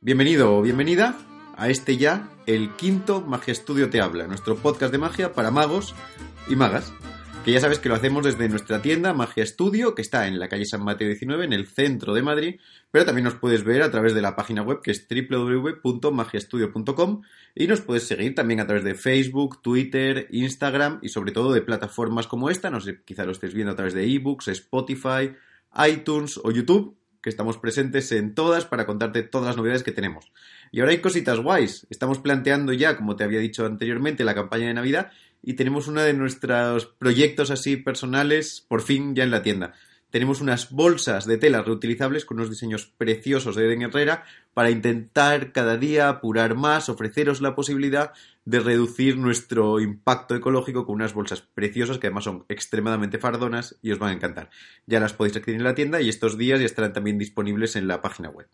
Bienvenido o bienvenida a este ya, el quinto Magia Estudio Te Habla, nuestro podcast de magia para magos y magas. Que ya sabes que lo hacemos desde nuestra tienda Magia Estudio, que está en la calle San Mateo 19, en el centro de Madrid, pero también nos puedes ver a través de la página web que es www.magiaestudio.com y nos puedes seguir también a través de Facebook, Twitter, Instagram y sobre todo de plataformas como esta, no sé, quizá lo estés viendo a través de ebooks, Spotify, iTunes o YouTube, que estamos presentes en todas para contarte todas las novedades que tenemos. Y ahora hay cositas guays. Estamos planteando ya, como te había dicho anteriormente, la campaña de Navidad y tenemos uno de nuestros proyectos así personales por fin ya en la tienda. Tenemos unas bolsas de tela reutilizables con unos diseños preciosos de Eden Herrera para intentar cada día apurar más, ofreceros la posibilidad de reducir nuestro impacto ecológico con unas bolsas preciosas que además son extremadamente fardonas y os van a encantar. Ya las podéis adquirir en la tienda y estos días ya estarán también disponibles en la página web.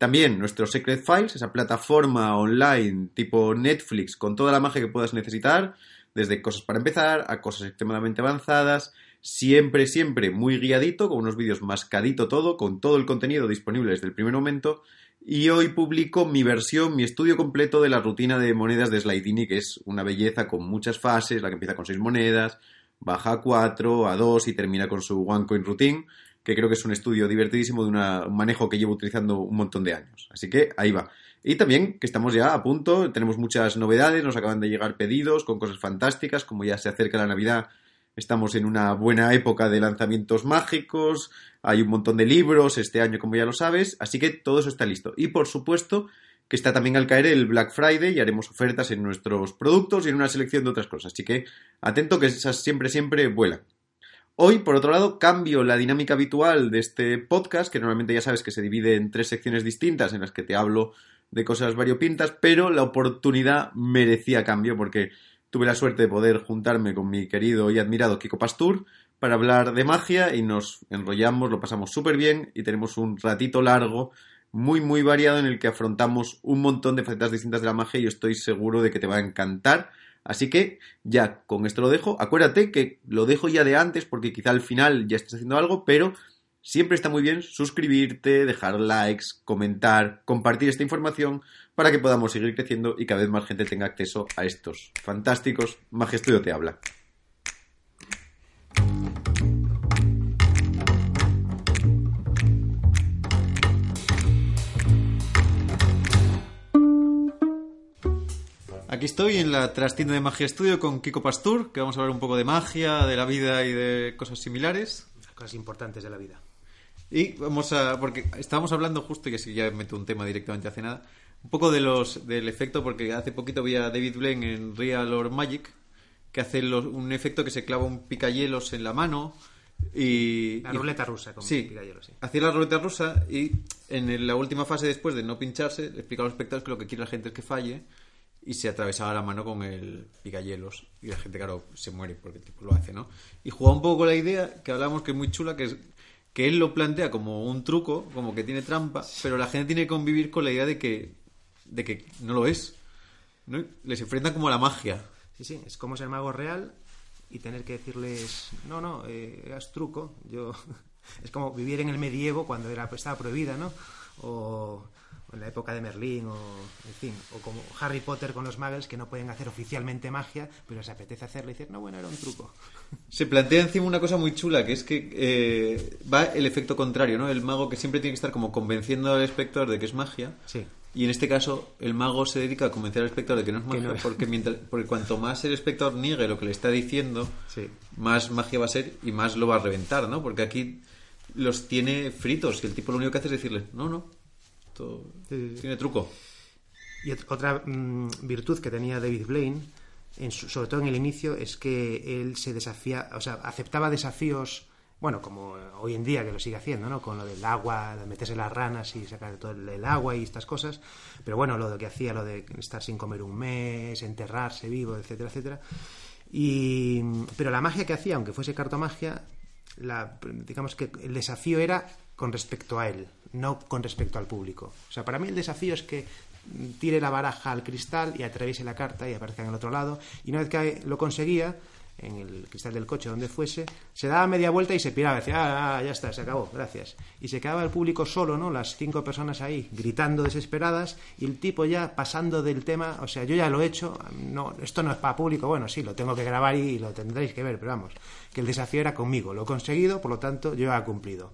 También nuestro Secret Files, esa plataforma online tipo Netflix con toda la magia que puedas necesitar, desde cosas para empezar a cosas extremadamente avanzadas, siempre, siempre muy guiadito, con unos vídeos mascadito todo, con todo el contenido disponible desde el primer momento. Y hoy publico mi versión, mi estudio completo de la rutina de monedas de Slidini, que es una belleza con muchas fases, la que empieza con seis monedas, baja a 4, a 2 y termina con su One Coin Routine que creo que es un estudio divertidísimo de un manejo que llevo utilizando un montón de años. Así que ahí va. Y también que estamos ya a punto, tenemos muchas novedades, nos acaban de llegar pedidos con cosas fantásticas, como ya se acerca la Navidad, estamos en una buena época de lanzamientos mágicos, hay un montón de libros este año, como ya lo sabes, así que todo eso está listo. Y por supuesto que está también al caer el Black Friday y haremos ofertas en nuestros productos y en una selección de otras cosas. Así que atento que esas siempre, siempre vuelan. Hoy, por otro lado, cambio la dinámica habitual de este podcast, que normalmente ya sabes que se divide en tres secciones distintas en las que te hablo de cosas variopintas, pero la oportunidad merecía cambio porque tuve la suerte de poder juntarme con mi querido y admirado Kiko Pastur para hablar de magia y nos enrollamos, lo pasamos súper bien y tenemos un ratito largo, muy, muy variado en el que afrontamos un montón de facetas distintas de la magia y estoy seguro de que te va a encantar Así que ya con esto lo dejo. Acuérdate que lo dejo ya de antes porque quizá al final ya estés haciendo algo, pero siempre está muy bien suscribirte, dejar likes, comentar, compartir esta información para que podamos seguir creciendo y cada vez más gente tenga acceso a estos fantásticos Magestudio te habla. Aquí estoy en la trastienda de Magia Estudio con Kiko Pastur, que vamos a hablar un poco de magia, de la vida y de cosas similares. Cosas importantes de la vida. Y vamos a. Porque estábamos hablando justo, y así ya meto un tema directamente hace nada, un poco de los del efecto, porque hace poquito vi a David Blaine en Real or Magic, que hace un efecto que se clava un picayelos en la mano. Y, la ruleta rusa con sí, picayelos, sí. Hacía la ruleta rusa y en la última fase, después de no pincharse, le explica a los espectadores que lo que quiere la gente es que falle y se atravesaba la mano con el picayelos y la gente, claro, se muere porque el tipo lo hace, ¿no? Y jugaba un poco con la idea que hablamos que es muy chula, que es que él lo plantea como un truco, como que tiene trampa, pero la gente tiene que convivir con la idea de que, de que no lo es. ¿no? Les enfrentan como a la magia. Sí, sí, es como ser mago real y tener que decirles, no, no, eh, es truco. Yo... es como vivir en el medievo cuando era, estaba prohibida, ¿no? O en la época de Merlín o en fin, o como Harry Potter con los muggles que no pueden hacer oficialmente magia, pero se apetece hacerlo y decir, no, bueno, era un truco. Se plantea encima una cosa muy chula, que es que eh, va el efecto contrario, ¿no? El mago que siempre tiene que estar como convenciendo al espectador de que es magia. Sí. Y en este caso, el mago se dedica a convencer al espectador de que no es magia, Porque, mientras, porque cuanto más el espectador niegue lo que le está diciendo, más magia va a ser y más lo va a reventar, ¿no? Porque aquí los tiene fritos y el tipo lo único que hace es decirle, no, no, tiene truco. Y otra mm, virtud que tenía David Blaine, sobre todo en el inicio, es que él se desafía, o sea, aceptaba desafíos, bueno, como hoy en día que lo sigue haciendo, ¿no? Con lo del agua, de meterse las ranas y sacar todo el, agua y estas cosas. Pero bueno, lo que hacía, lo de estar sin comer un mes, enterrarse vivo, etcétera, etcétera. Y, pero la magia que hacía, aunque fuese cartomagia, la, digamos que el desafío era con respecto a él, no con respecto al público. O sea, para mí el desafío es que tire la baraja al cristal y atraviese la carta y aparezca en el otro lado. Y una vez que lo conseguía, en el cristal del coche, donde fuese, se daba media vuelta y se piraba, decía, ah, ah, ya está, se acabó, gracias. Y se quedaba el público solo, ¿no? Las cinco personas ahí, gritando desesperadas, y el tipo ya pasando del tema, o sea, yo ya lo he hecho, no, esto no es para público, bueno, sí, lo tengo que grabar y lo tendréis que ver, pero vamos, que el desafío era conmigo, lo he conseguido, por lo tanto, yo ya he cumplido.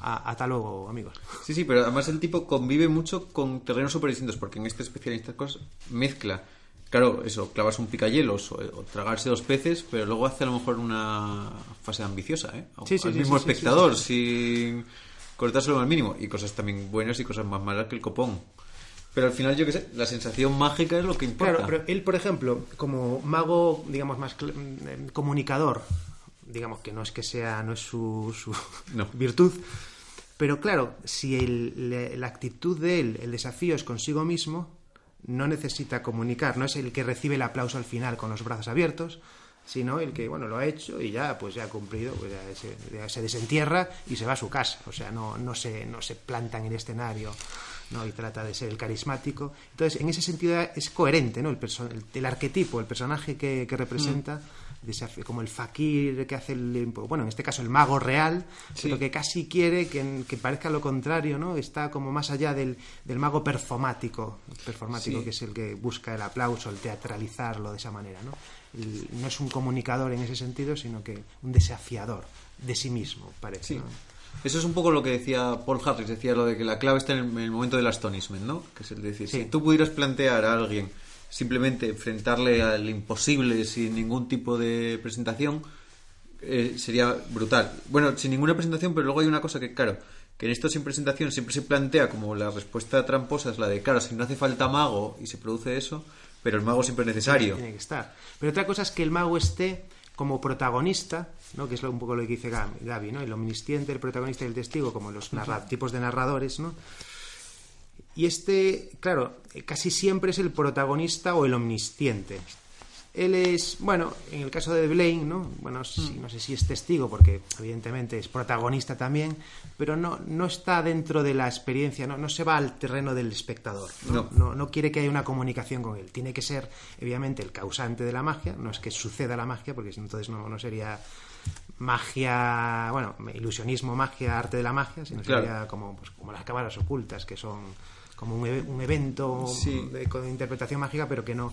Hasta luego, amigos. Sí, sí, pero además el tipo convive mucho con terrenos súper distintos, porque en este especialista mezcla claro, eso, clavarse un picayelos o, tragarse dos peces, pero luego hace a lo mejor una fase ambiciosa, ¿eh? Sí, sí, al mismo espectador, sin cortárselo al mínimo. Y cosas también buenas y cosas más malas que el copón. Pero al final, yo qué sé, la sensación mágica es lo que importa. Claro, pero él, por ejemplo, como mago, digamos, más mm, comunicador, digamos que no es que sea, no es su, su virtud, pero claro, si la actitud de él, el desafío es consigo mismo, no necesita comunicar, no es el que recibe el aplauso al final con los brazos abiertos, sino el que, bueno, lo ha hecho y ya, pues ya ha cumplido, pues ya se, desentierra y se va a su casa. O sea, no, no, se, no se planta en el escenario ¿no? y trata de ser el carismático. Entonces, en ese sentido es coherente, ¿no? El, el, arquetipo, el personaje que, representa. Mm como el fakir que hace el, bueno, en este caso el mago real, pero que casi quiere que, parezca lo contrario, ¿no? Está como más allá del, mago performático, performático que es el que busca el aplauso, el teatralizarlo de esa manera, ¿no? no es un comunicador en ese sentido, sino que un desafiador de sí mismo, parece. Eso es un poco lo que decía Paul Harris, decía lo de que la clave está en el, momento del astonishment, ¿no? Que es el decir, si tú pudieras plantear a alguien simplemente enfrentarle al imposible sin ningún tipo de presentación eh, sería brutal. Bueno, sin ninguna presentación, pero luego hay una cosa que, claro, que en esto sin presentación siempre se plantea como la respuesta tramposa es la de, claro, si no hace falta mago y se produce eso, pero el mago siempre es necesario. Tiene que estar. Pero otra cosa es que el mago esté como protagonista, ¿no? que es un poco lo que dice Gaby, ¿no? el omnisciente, el protagonista y el testigo, como los tipos de narradores, ¿no? Y este, claro, casi siempre es el protagonista o el omnisciente. Él es, bueno, en el caso de Blaine, ¿no? Bueno, hmm. no sé si es testigo, porque evidentemente es protagonista también, pero no, no está dentro de la experiencia, no, no se va al terreno del espectador. ¿no? No. no quiere que haya una comunicación con él. Tiene que ser, obviamente, el causante de la magia, no es que suceda la magia, porque entonces no, no sería magia, bueno, ilusionismo, magia, arte de la magia, sino sería como, pues, como las cámaras ocultas, que son como un, un evento de, con interpretación mágica, pero que no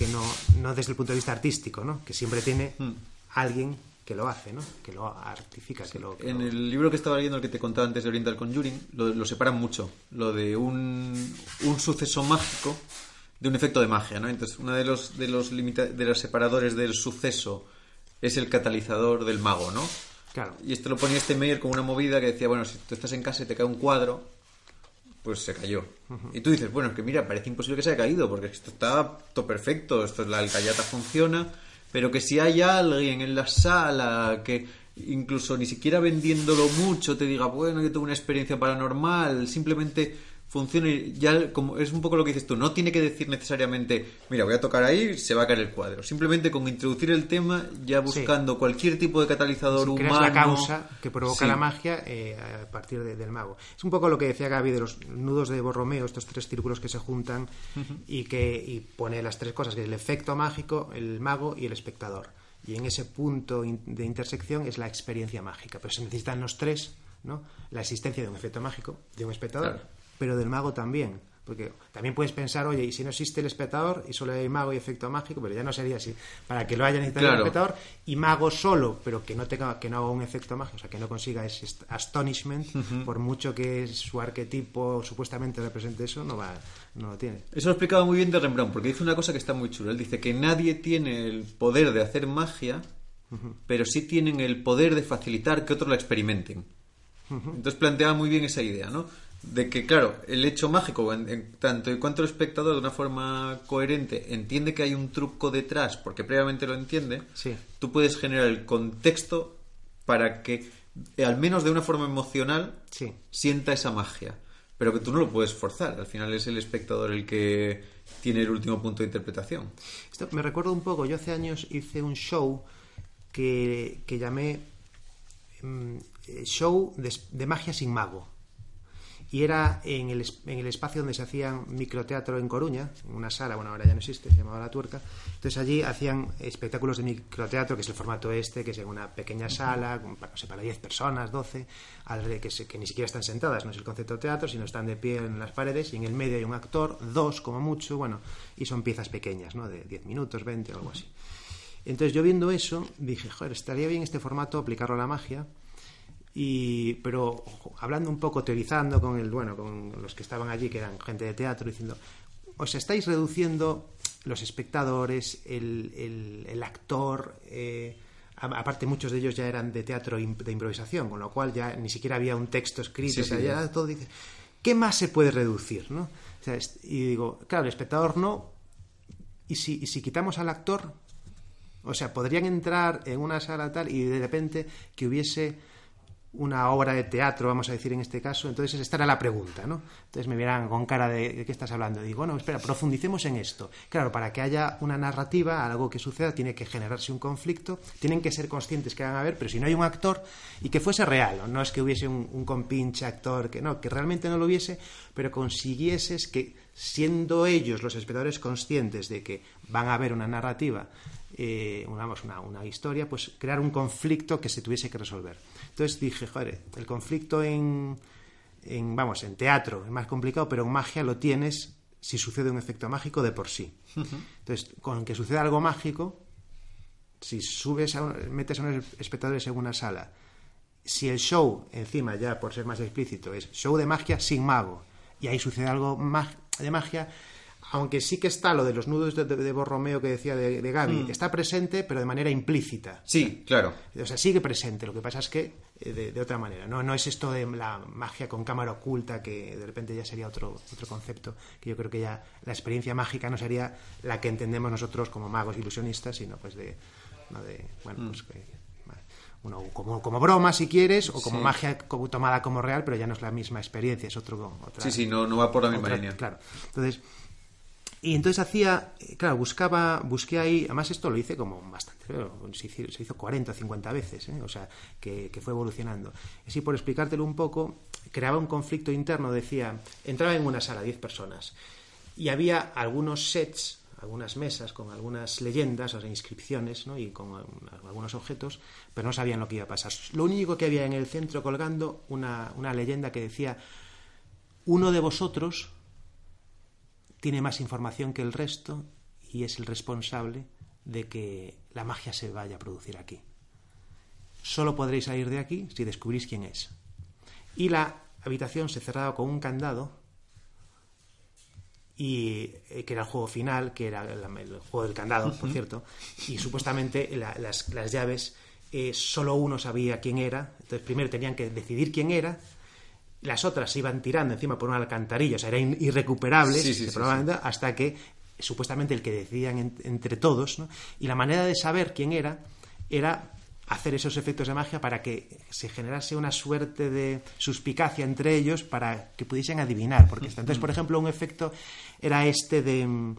que no, no desde el punto de vista artístico, ¿no? Que siempre tiene hmm. alguien que lo hace, ¿no? Que lo artifica, que lo... en el libro que estaba leyendo, el que te contaba antes de Oriental Conjuring, lo, lo separan mucho. Lo de un, un suceso mágico de un efecto de magia, ¿no? Entonces, uno de los, de los, de los separadores del suceso es el catalizador del mago, ¿no? Claro. Y esto lo ponía este Meyer como una movida que decía, bueno, si tú estás en casa y te cae un cuadro, pues se cayó. Y tú dices, bueno, es que mira, parece imposible que se haya caído, porque esto está todo perfecto, esto la alcayata funciona, pero que si hay alguien en la sala que incluso ni siquiera vendiéndolo mucho te diga, bueno, yo tuve una experiencia paranormal, simplemente funcione ya como es un poco lo que dices tú no tiene que decir necesariamente mira voy a tocar ahí se va a caer el cuadro simplemente con introducir el tema ya buscando cualquier tipo de catalizador si humano la causa que provoca la magia eh, a partir del mago. Es un poco lo que decía Gaby de los nudos de Borromeo estos tres círculos que se juntan y que y pone las tres cosas que es el efecto mágico el mago y el espectador. Y en ese punto de intersección es la experiencia mágica. Pero se necesitan los tres ¿no? la existencia de un efecto mágico de un espectador pero del mago también. Porque también puedes pensar, oye, y si no existe el espectador y solo hay mago y efecto mágico, pero ya no sería así. Para que lo haya necesitado el espectador y mago solo, pero que no tenga, que no haga un efecto mágico, o sea, que no consiga ese astonishment, por mucho que su arquetipo supuestamente represente eso, no va, no lo tiene. Eso lo explicaba muy bien de Rembrandt, porque dice una cosa que está muy chula. Él dice que nadie tiene el poder de hacer magia, pero sí tienen el poder de facilitar que otros la experimenten. Entonces planteaba muy bien esa idea, ¿no? De que, claro, el hecho mágico, en, tanto y cuanto el espectador de una forma coherente entiende que hay un truco detrás, porque previamente lo entiende, tú puedes generar el contexto para que, eh, al menos de una forma emocional, sienta esa magia. Pero que tú no lo puedes forzar, al final es el espectador el que tiene el último punto de interpretación. Esto me recuerdo un poco, yo hace años hice un show que, que llamé mm, eh, Show de magia sin mago y era en el, en el espacio donde se hacían microteatro en Coruña, en una sala, bueno, ahora ya no existe, se llamaba La Tuerca. Entonces allí hacían espectáculos de microteatro, que es el formato este, que es en una pequeña sala, no sé, para 10 personas, 12, que, que ni siquiera están sentadas, no es el concepto de teatro, sino están de pie en las paredes y en el medio hay un actor, dos como mucho, bueno, y son piezas pequeñas, ¿no? De 10 minutos, 20 o algo así. Entonces yo viendo eso dije, joder, estaría bien este formato aplicarlo a la magia y, pero hablando un poco, teorizando con el, bueno, con los que estaban allí, que eran gente de teatro, diciendo, os estáis reduciendo los espectadores, el, el, actor, eh, aparte muchos de ellos ya eran de teatro de improvisación, con lo cual ya ni siquiera había un texto escrito, o sea, ya todo dice, ¿qué más se puede reducir? ¿no? y digo, claro, el espectador no, y si, y si quitamos al actor, o sea, podrían entrar en una sala tal y de repente que hubiese una obra de teatro, vamos a decir en este caso, entonces esta era la pregunta, ¿no? Entonces me miran con cara de, ¿de qué estás hablando? Y digo, bueno, espera, profundicemos en esto. Claro, para que haya una narrativa, algo que suceda, tiene que generarse un conflicto, tienen que ser conscientes que van a ver, pero si no hay un actor y que fuese real, no, es que hubiese un, compinche actor, que no, que realmente no lo hubiese, pero consiguieses que, siendo ellos los espectadores conscientes de que van a ver una narrativa, eh, una, una historia, pues crear un conflicto que se tuviese que resolver. Entonces dije, joder, el conflicto en, en, vamos, en teatro es más complicado, pero en magia lo tienes si sucede un efecto mágico de por sí. Entonces, con que suceda algo mágico, si subes a metes a unos espectadores en una sala, si el show, encima ya por ser más explícito, es show de magia sin mago, y ahí sucede algo de magia, aunque sí que está lo de los nudos de, Borromeo que decía de, Gaby, mm. está presente, pero de manera implícita. Sí, claro. O sea, sigue presente. Lo que pasa es que eh, de, otra manera. ¿no? no es esto de la magia con cámara oculta, que de repente ya sería otro, otro concepto, que yo creo que ya la experiencia mágica no sería la que entendemos nosotros como magos ilusionistas, sino pues de, bueno, mm. pues como, como broma si quieres, o como magia como, tomada como real, pero ya no es la misma experiencia, es otro... Otra, sí, sí, no, no va por la misma línea. Claro. Entonces, y entonces hacía, eh, claro, buscaba, busqué ahí, además esto lo hice como bastante, se hizo, se hizo 40 o 50 veces, ¿eh? o sea, que, fue evolucionando. Así, por explicártelo un poco, creaba un conflicto interno, decía, entraba en una sala, 10 personas, y había algunos sets, algunas mesas con algunas leyendas, o sea, inscripciones, ¿no? y con algunos objetos, pero no sabían lo que iba a pasar. Lo único que había en el centro colgando, una, una leyenda que decía, uno de vosotros tiene más información que el resto y es el responsable de que la magia se vaya a producir aquí. Solo podréis salir de aquí si descubrís quién es. Y la habitación se cerraba con un candado y eh, que era el juego final, que era el, juego del candado, por cierto, y supuestamente las, llaves eh, solo uno sabía quién era, entonces primero tenían que decidir quién era las otras se iban tirando encima por una alcantarilla, o sea, eran irrecuperables, hasta que supuestamente el que decidían entre todos, ¿no? y la manera de saber quién era era hacer esos efectos de magia para que se generase una suerte de suspicacia entre ellos para que pudiesen adivinar. Porque entonces, por ejemplo, un efecto era este de mm,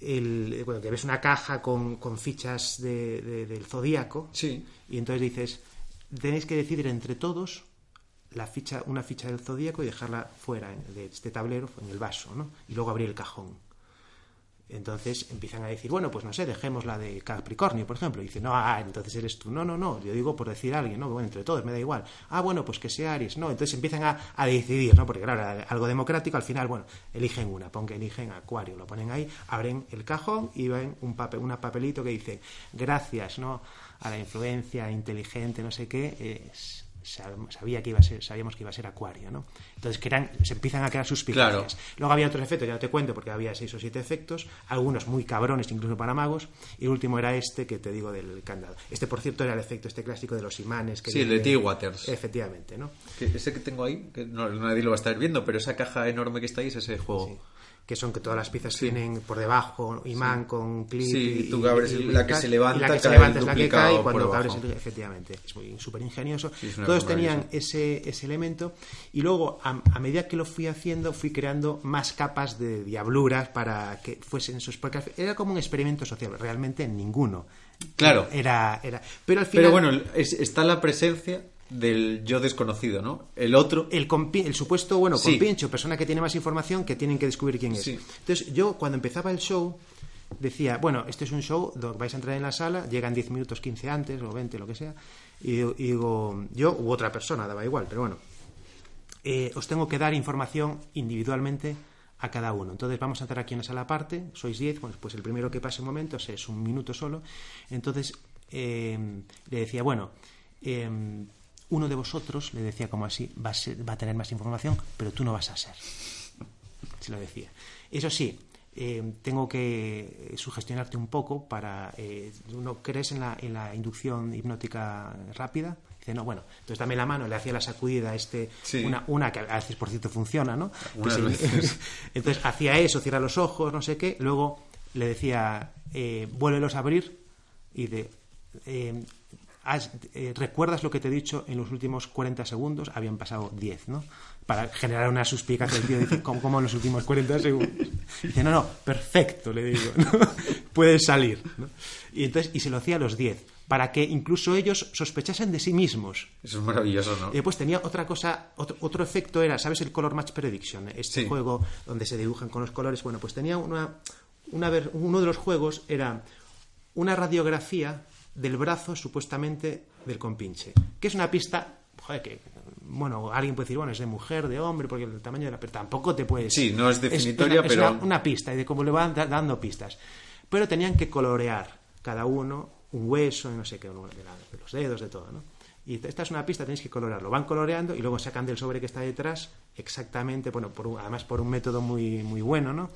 el, bueno, que ves una caja con, con fichas del zodíaco y entonces dices tenéis que decidir entre todos la ficha, una ficha del zodíaco y dejarla fuera de este tablero, en el vaso, ¿no? Y luego abrir el cajón. Entonces empiezan a decir, bueno, pues no sé, dejemos la de Capricornio, por ejemplo. Y dice, no, ah, entonces eres tú. No, no, no, yo digo por decir a alguien, ¿no? Bueno, entre todos, me da igual. Ah, bueno, pues que sea Aries. No, entonces empiezan a, decidir, ¿no? Porque claro, algo democrático, al final, bueno, eligen una, pon que eligen Acuario, lo ponen ahí, abren el cajón y ven un papel, un papelito que dice, gracias, ¿no? A la influencia inteligente, no sé qué, es sabía que iba a ser, sabíamos que iba a ser Acuario, ¿no? Entonces que se empiezan a crear suspicacias. Luego había otros efectos, ya no te cuento porque había seis o siete efectos, algunos muy cabrones incluso para magos, y el último era este que te digo del candado. Este, por cierto, era el efecto este clásico de los imanes. Que sí, el de T-Waters. Efectivamente, ¿no? ese que tengo ahí, que no, nadie lo va a estar viendo, pero esa caja enorme que está ahí es ese juego que son que todas las piezas tienen por debajo imán con clip. Sí, tú abres la que se levanta, y la que se levanta es la que cae y cuando abres efectivamente. Es muy súper ingenioso. Todos tenían ese, ese elemento y luego a, medida que lo fui haciendo fui creando más capas de diabluras para que fuesen esos porque era como un experimento social, realmente ninguno. Claro. Era, era pero al final Pero bueno, está la presencia del yo desconocido, ¿no? El otro... El, supuesto, bueno, Sí. compincho, persona que tiene más información que tienen que descubrir quién es. Sí. Entonces, yo cuando empezaba el show decía, bueno, este es un show donde vais a entrar en la sala, llegan 10 minutos, 15 antes o 20, lo que sea, y, y digo, yo u otra persona, daba igual, pero bueno, eh, os tengo que dar información individualmente a cada uno. Entonces vamos a entrar aquí en una sala aparte, sois 10, bueno, pues el primero que pase un momento es un minuto solo. Entonces eh, le decía, bueno, eh, uno de vosotros, le decía como así, va a, ser- va a tener más información, pero tú no vas a ser. Se lo decía. Eso sí, eh, tengo que sugestionarte un poco para... Eh, ¿No crees en la, en la inducción hipnótica rápida? Dice, no, bueno, entonces dame la mano, le hacía la sacudida a este, Sí. una, una que a veces, por cierto, funciona, ¿no? Veces. entonces hacía eso, cierra los ojos, no sé qué, luego le decía, eh, vuélvelos a abrir y de... eh, has- eh, ¿Recuerdas lo que te he dicho en los últimos 40 segundos? Habían pasado 10, ¿no? Para generar una suspicacia. El tío dice, ¿cómo, cómo en los últimos 40 segundos? Dice, no, no, perfecto, le digo, ¿no? Puedes salir, ¿no? Y, entonces, y se lo hacía a los 10, para que incluso ellos sospechasen de sí mismos. Eso es maravilloso, ¿no? Y después tenía otra cosa, otro, otro efecto era, ¿sabes? El Color Match Prediction, este Sí. juego donde se dibujan con los colores. Bueno, pues tenía una, una uno de los juegos era una radiografía del brazo supuestamente del compinche, que es una pista, joder, que bueno, alguien puede decir, bueno, es de mujer, de hombre, porque el tamaño de la pero tampoco te puedes Sí, no es definitoria, una- pero- una, una pista y de cómo le van da- dando pistas. Pero tenían que colorear cada uno un hueso, no sé qué, de, la- de los dedos, de todo, ¿no? Y esta es una pista, tenéis que colorearlo. Van coloreando y luego sacan del sobre que está detrás exactamente, bueno, por un- además por un método muy, muy bueno, ¿no?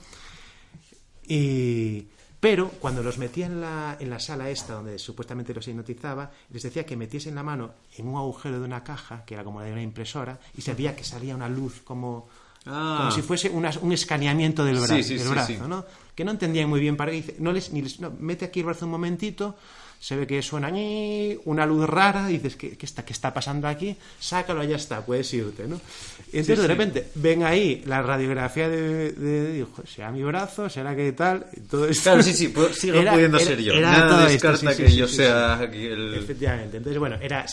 Y, pero cuando los metía en la, en la sala esta, donde supuestamente los hipnotizaba, les decía que metiesen la mano en un agujero de una caja, que era como de una impresora, y se veía que salía una luz como, Ah. como si fuese una- un escaneamiento del, Sí, brazo, sí, del sí, brazo, sí. ¿no? Que no entendían muy bien para qué. Dice, no les, ni les- no, mete aquí el brazo un momentito, se ve que suena ñi, una luz rara, y dices, ¿qué, qué está, ¿qué está pasando aquí? Sácalo, ya está, puedes irte, ¿no? Y entonces de repente ven ahí la radiografía de, de, digo, ¿será mi brazo? ¿Será que tal? Todo esto. Claro, sí, sí, pu- sigo Era- pudiendo era- ser yo. era Nada esto, descarta sí, sí, que sí, yo sí, sea el... Efectivamente. Entonces, bueno, era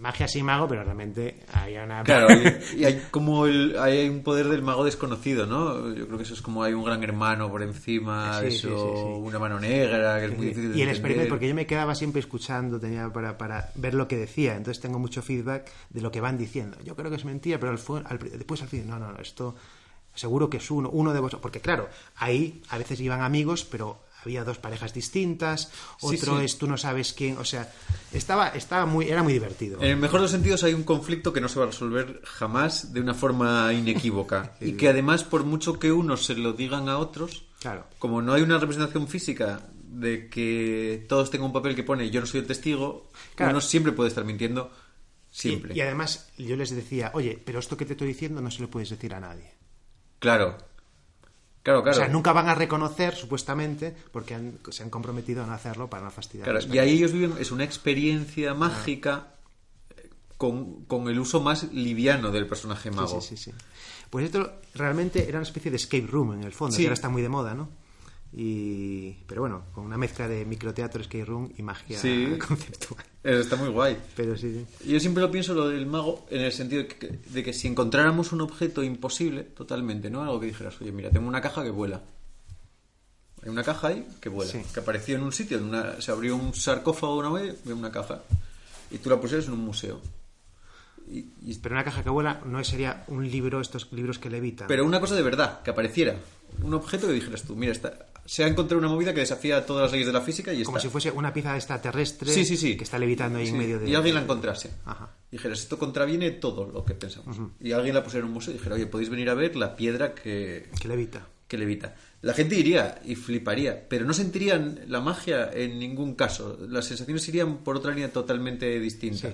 magia sin mago, pero realmente había una... Claro, y, y hay como el, hay un poder del mago desconocido, ¿no? Yo creo que eso es como hay un gran hermano por encima, Sí, eso, sí, sí, sí. una mano negra, que es muy difícil de y el experimento, porque yo me quedaba siempre escuchando, tenía para, para ver lo que decía, entonces tengo mucho feedback de lo que van diciendo. Yo creo que es mentira, pero al al- después al fin, no, no, no, esto seguro que es uno, uno de vosotros, porque claro, ahí a veces iban amigos, pero había dos parejas distintas, Sí, otro sí. es tú no sabes quién, o sea, estaba, estaba muy, era muy divertido. En el mejor de los sentidos hay un conflicto que no se va a resolver jamás de una forma inequívoca. y que además, por mucho que unos se lo digan a otros, Claro. como no hay una representación física de que todos tengan un papel que pone yo no soy el testigo, Claro. uno siempre puede estar mintiendo. Siempre. y además yo les decía, oye, pero esto que te estoy diciendo no se lo puedes decir a nadie. Claro. Claro, claro. O sea, nunca van a reconocer, supuestamente, porque han- se han comprometido a no hacerlo para no fastidiar. Claro, y ahí ellos viven, es una experiencia mágica eh, con, con el uso más liviano del personaje mago. Sí, sí, sí, sí. Pues esto realmente era una especie de escape room en el fondo, Sí. que ahora está muy de moda, ¿no? Y... Pero bueno, con una mezcla de microteatro, escape room y magia Sí. conceptual. Está muy guay. Pero sí, sí. Yo siempre lo pienso lo del mago en el sentido de que, de que si encontráramos un objeto imposible, totalmente, ¿no? Algo que dijeras, oye, mira, tengo una caja que vuela. Hay una caja ahí que vuela, Sí. que apareció en un sitio, en una- se abrió un sarcófago una vez, de una caja, y tú la pusieras en un museo. Y- y- Pero una caja que vuela no sería un libro, estos libros que levitan. pero una cosa de verdad, que apareciera. Un objeto que dijeras tú, mira, está, se ha encontrado una movida que desafía todas las leyes de la física y Como está. si fuese una pieza extraterrestre Sí, sí, sí. que está levitando ahí en medio de... Y alguien la encontrase. Ajá. Dijeras, esto contraviene todo lo que pensamos. Y alguien la pusiera en un museo y dijera, oye, podéis venir a ver la piedra que, Que levita. que levita. La gente iría y fliparía, pero no sentirían la magia en ningún caso. Las sensaciones irían por otra línea totalmente distinta.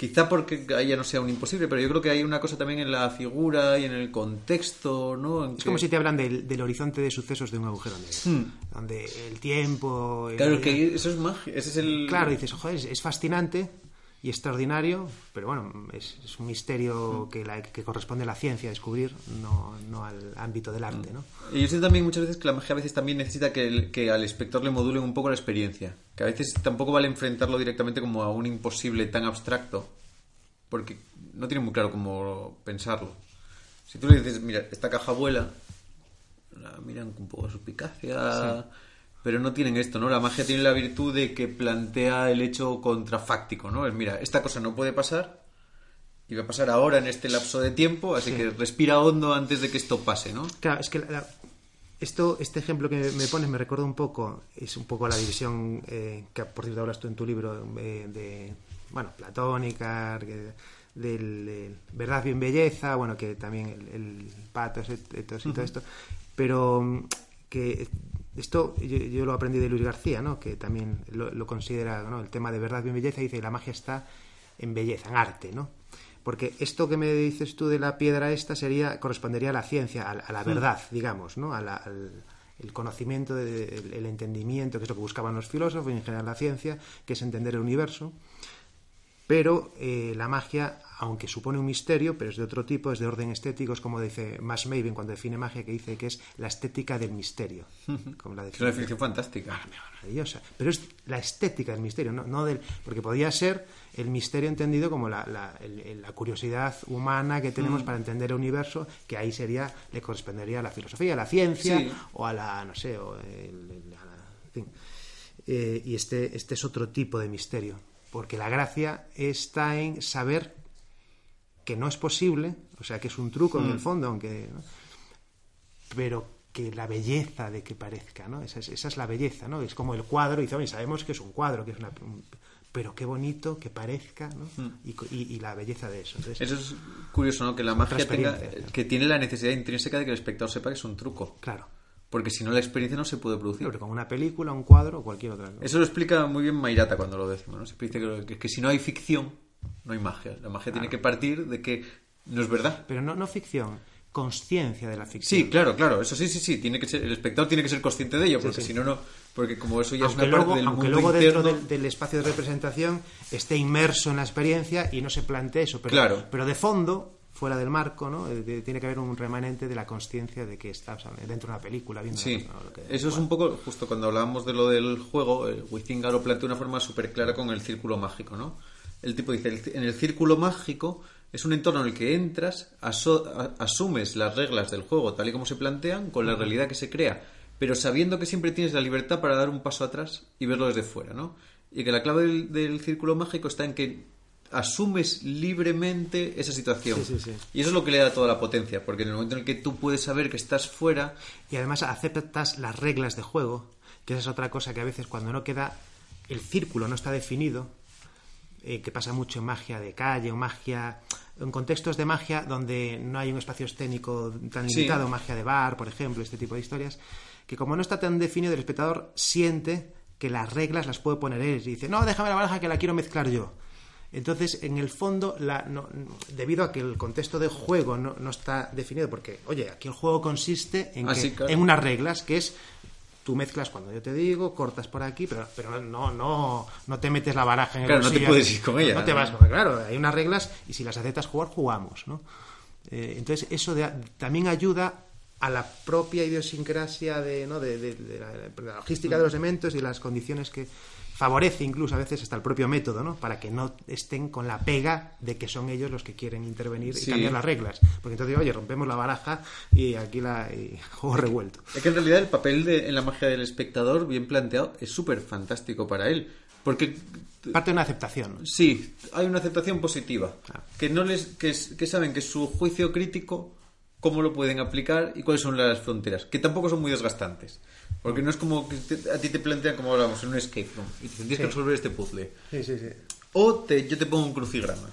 Quizá porque ya no sea un imposible, pero yo creo que hay una cosa también en la figura y en el contexto, ¿no? En Es que- como si te hablan del, del horizonte de sucesos de un agujero negro. Hmm. Donde el tiempo... y Claro, la- que eso es magia. Ese es el... Claro, dices, joder, es, es fascinante, y extraordinario, pero bueno, es, es un misterio que, la, que corresponde a la ciencia descubrir, no, no al ámbito del arte, ¿no? Y yo sé también muchas veces que la magia a veces también necesita que, el- que al espectador le modulen un poco la experiencia. Que a veces tampoco vale enfrentarlo directamente como a un imposible tan abstracto, porque no tiene muy claro cómo pensarlo. Si tú le dices, mira, esta caja vuela, la miran con un poco de suspicacia, pero no tienen esto, ¿no? La magia tiene la virtud de que plantea el hecho contrafáctico, ¿no? Es, mira, esta cosa no puede pasar y va a pasar ahora en este lapso de tiempo, así que respira hondo antes de que esto pase, ¿no? Claro, es que la- la- esto, este ejemplo que me pones me recuerda un poco, es un poco la división eh, que por cierto hablas tú en tu libro eh, de, bueno, platónica, que- del, del verdad bien belleza, bueno, que también el, el etos y todo esto, pero mm, que esto yo, yo lo aprendí de Luis García, ¿no? Que también lo, lo considera, ¿no? El tema de verdad bien belleza dice la magia está en belleza, en arte, ¿no? Porque esto que me dices tú de la piedra esta sería correspondería a la ciencia, a, la- a la verdad, digamos, ¿no? A la- al el conocimiento, de- el, el entendimiento, que es lo que buscaban los filósofos y en general la ciencia, que es entender el universo. Pero eh, la magia, aunque supone un misterio, pero es de otro tipo, es de orden estético, es como dice Max Maven cuando define magia, que dice que es la estética del misterio. Como la Es una definición fantástica. maravillosa. Pero es la estética del misterio, no, no del. Porque podría ser el misterio entendido como la, la- el- la curiosidad humana que tenemos para entender el universo, que ahí sería, le correspondería a la filosofía, a la ciencia, Sí. o a la, no sé, o el- el- a la- en fin. Eh, y este, este es otro tipo de misterio. Porque la gracia está en saber que no es posible, o sea, que es un truco en el fondo, aunque. ¿no? pero que la belleza de que parezca, ¿no? Esa es, esa es la belleza, ¿no? Es como el cuadro, y dice, "Oye, sabemos que es un cuadro, que es una... un- pero qué bonito que parezca, ¿no? Y, co- y- y la belleza de eso. Entonces, Eso es curioso, ¿no? Que la magia tenga, que tiene la necesidad intrínseca de que el espectador sepa que es un truco. claro. Porque si no, la experiencia no se puede producir. Pero con una película, un cuadro o cualquier otra cosa. Eso lo explica muy bien Mairata cuando lo decimos, ¿no? Siempre dice que, que- que si no hay ficción, no hay magia. La magia tiene que partir de que no es verdad. Pero no, no ficción, conciencia de la ficción. Sí, claro, claro, eso sí, sí, sí, tiene que ser, el espectador tiene que ser consciente de ello, porque sí. si no, no, porque como eso ya aunque es una luego, parte del aunque mundo luego dentro del, del espacio de representación esté inmerso en la experiencia y no se plantee eso. Pero, Claro. pero de fondo, fuera del marco, ¿no? Eh, de- tiene que haber un remanente de la conciencia de que está o sea, dentro de una película viendo Sí, cosa, lo que- eso es un poco, justo cuando hablábamos de lo del juego, el Huizinga lo plantea de una forma súper clara con el círculo mágico, ¿no? El tipo dice, "El- en el círculo mágico es un entorno en el que entras, asumes las reglas del juego tal y como se plantean, con la realidad que se crea, pero sabiendo que siempre tienes la libertad para dar un paso atrás y verlo desde fuera, ¿no? Y que la clave del, del círculo mágico está en que asumes libremente esa situación. Sí, sí, sí. Y eso es lo que le da toda la potencia, porque en el momento en el que tú puedes saber que estás fuera, Y además aceptas las reglas de juego, que esa es otra cosa que a veces cuando no queda el círculo no está definido, eh, que pasa mucho en magia de calle o magia en contextos de magia donde no hay un espacio escénico tan limitado, magia de bar, por ejemplo, este tipo de historias, que como no está tan definido, el espectador siente que las reglas las puede poner él y dice, no, déjame la baraja que la quiero mezclar yo. Entonces, en el fondo, la, no- debido a que el contexto de juego no, no está definido, porque, oye, aquí el juego consiste en, Ah, que- sí, claro. en unas reglas, que es tú mezclas cuando yo te digo, cortas por aquí, pero, pero no, no, no te metes la baraja en el Claro, no te puedes ir con ella, No te vas, claro, hay unas reglas y si las aceptas jugar, jugamos, ¿no? Eh, entonces, eso de- también ayuda a la propia idiosincrasia de, ¿no? de, de- de la, de la logística de los elementos y las condiciones que favorece incluso a veces hasta el propio método, ¿no? Para que no estén con la pega de que son ellos los que quieren intervenir Sí. y cambiar las reglas. Porque entonces, oye, rompemos la baraja y aquí la y juego revuelto. Es que en realidad el papel de, en la magia del espectador, bien planteado, es súper fantástico para él. Porque Parte de una aceptación. sí, hay una aceptación positiva. Que, no les, que, es- que saben que su juicio crítico, cómo lo pueden aplicar y cuáles son las fronteras. Que tampoco son muy desgastantes. Porque no es como que te- a ti te plantean, como hablábamos, en un escape room. Y te tienes que resolver este puzzle. Sí, sí, sí. O te, yo te pongo un crucigrama.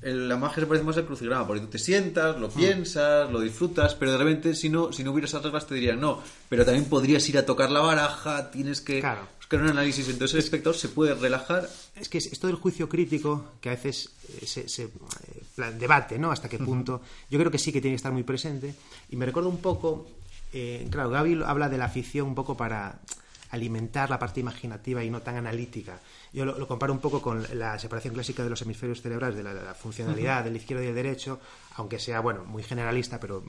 El- La magia se parece más al crucigrama, porque tú te sientas, Mm. lo piensas, lo disfrutas, pero de repente si no, si no hubiera esas reglas te dirían no, pero también podrías ir a tocar la baraja, tienes que Claro. buscar un análisis, entonces el espectador se puede relajar. Es que es- esto del juicio crítico, que a veces eh, se, se, eh, debate, ¿no? Hasta qué punto. Yo creo que sí que tiene que estar muy presente. Y me recuerdo un poco. Eh, claro, Gaby habla de la ficción un poco para alimentar la parte imaginativa y no tan analítica. Yo lo, comparo un poco con la separación clásica de los hemisferios cerebrales, de la, funcionalidad del izquierdo y el derecho, aunque sea, bueno, muy generalista, pero,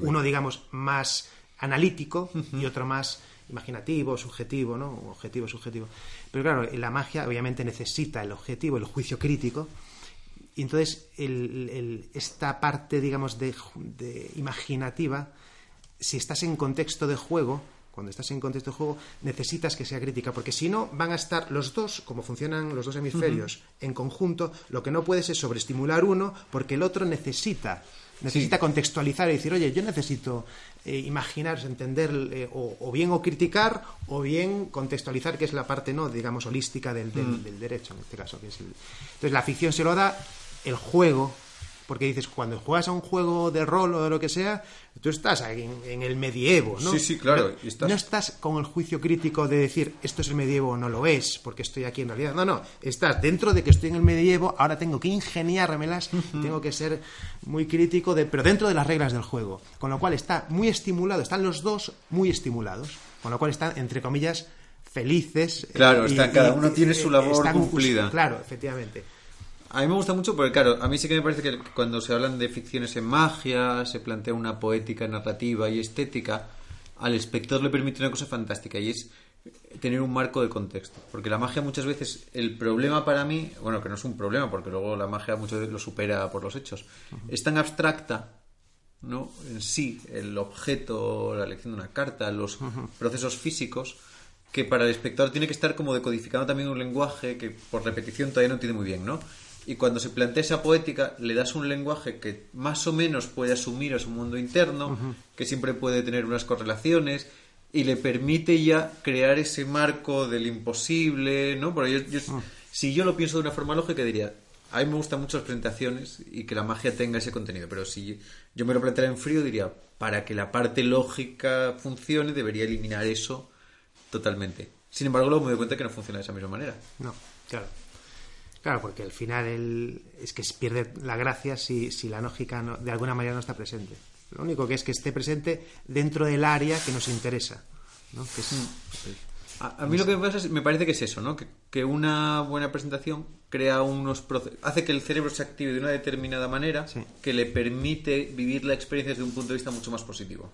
uno, digamos, más analítico y otro más imaginativo, subjetivo, ¿no? Objetivo, subjetivo. Pero claro, la magia obviamente necesita el objetivo, el juicio crítico, y entonces esta parte, digamos, de, imaginativa, si estás en contexto de juego, cuando estás en contexto de juego, necesitas que sea crítica, porque si no, van a estar los dos, como funcionan los dos hemisferios, en conjunto, lo que no puedes es sobreestimular uno, porque el otro necesita necesita contextualizar y decir, oye, yo necesito eh, imaginar, entender, eh, o, bien o criticar, o bien contextualizar, que es la parte, no digamos, holística del, del, derecho, en este caso. Que es Entonces, la ficción se lo da el juego, porque dices, cuando juegas a un juego de rol o de lo que sea, tú estás en, el medievo, ¿no? Sí, sí, claro. No, estás... con el juicio crítico de decir, esto es el medievo o no lo es, porque estoy aquí en realidad. No, no, estás dentro de que estoy en el medievo, ahora tengo que ingeniármelas, tengo que ser muy crítico, de, pero dentro de las reglas del juego. Con lo cual está muy estimulado, están los dos muy estimulados, con lo cual están, entre comillas, felices. Claro, cada uno tiene su labor cumplida. Claro, efectivamente. A mí me gusta mucho porque, claro, a mí sí que me parece que cuando se hablan de ficciones en magia, se plantea una poética narrativa y estética, al espectador le permite una cosa fantástica y es tener un marco de contexto. Porque la magia muchas veces, el problema para mí, bueno, que no es un problema, porque luego la magia muchas veces lo supera por los hechos, es tan abstracta, ¿no? En sí, el objeto, la elección de una carta, los procesos físicos, que para el espectador tiene que estar como decodificando también un lenguaje que por repetición todavía no entiende muy bien, ¿no? Y cuando se plantea esa poética le das un lenguaje que más o menos puede asumir a su mundo interno, que siempre puede tener unas correlaciones y le permite ya crear ese marco del imposible, ¿no? Porque yo, ah. si yo lo pienso de una forma lógica diría, a mí me gustan mucho las presentaciones y que la magia tenga ese contenido, pero si yo me lo planteara en frío diría, para que la parte lógica funcione debería eliminar eso totalmente. Sin embargo, luego me doy cuenta que no funciona de esa misma manera. No, claro. Claro, porque al final es que se pierde la gracia si, si la lógica de alguna manera no está presente. Lo único que es que esté presente dentro del área que nos interesa. ¿no? Mm. a, mí lo que me pasa es, me parece que es eso, ¿no? Que, una buena presentación crea unos hace que el cerebro se active de una determinada manera que le permite vivir la experiencia desde un punto de vista mucho más positivo.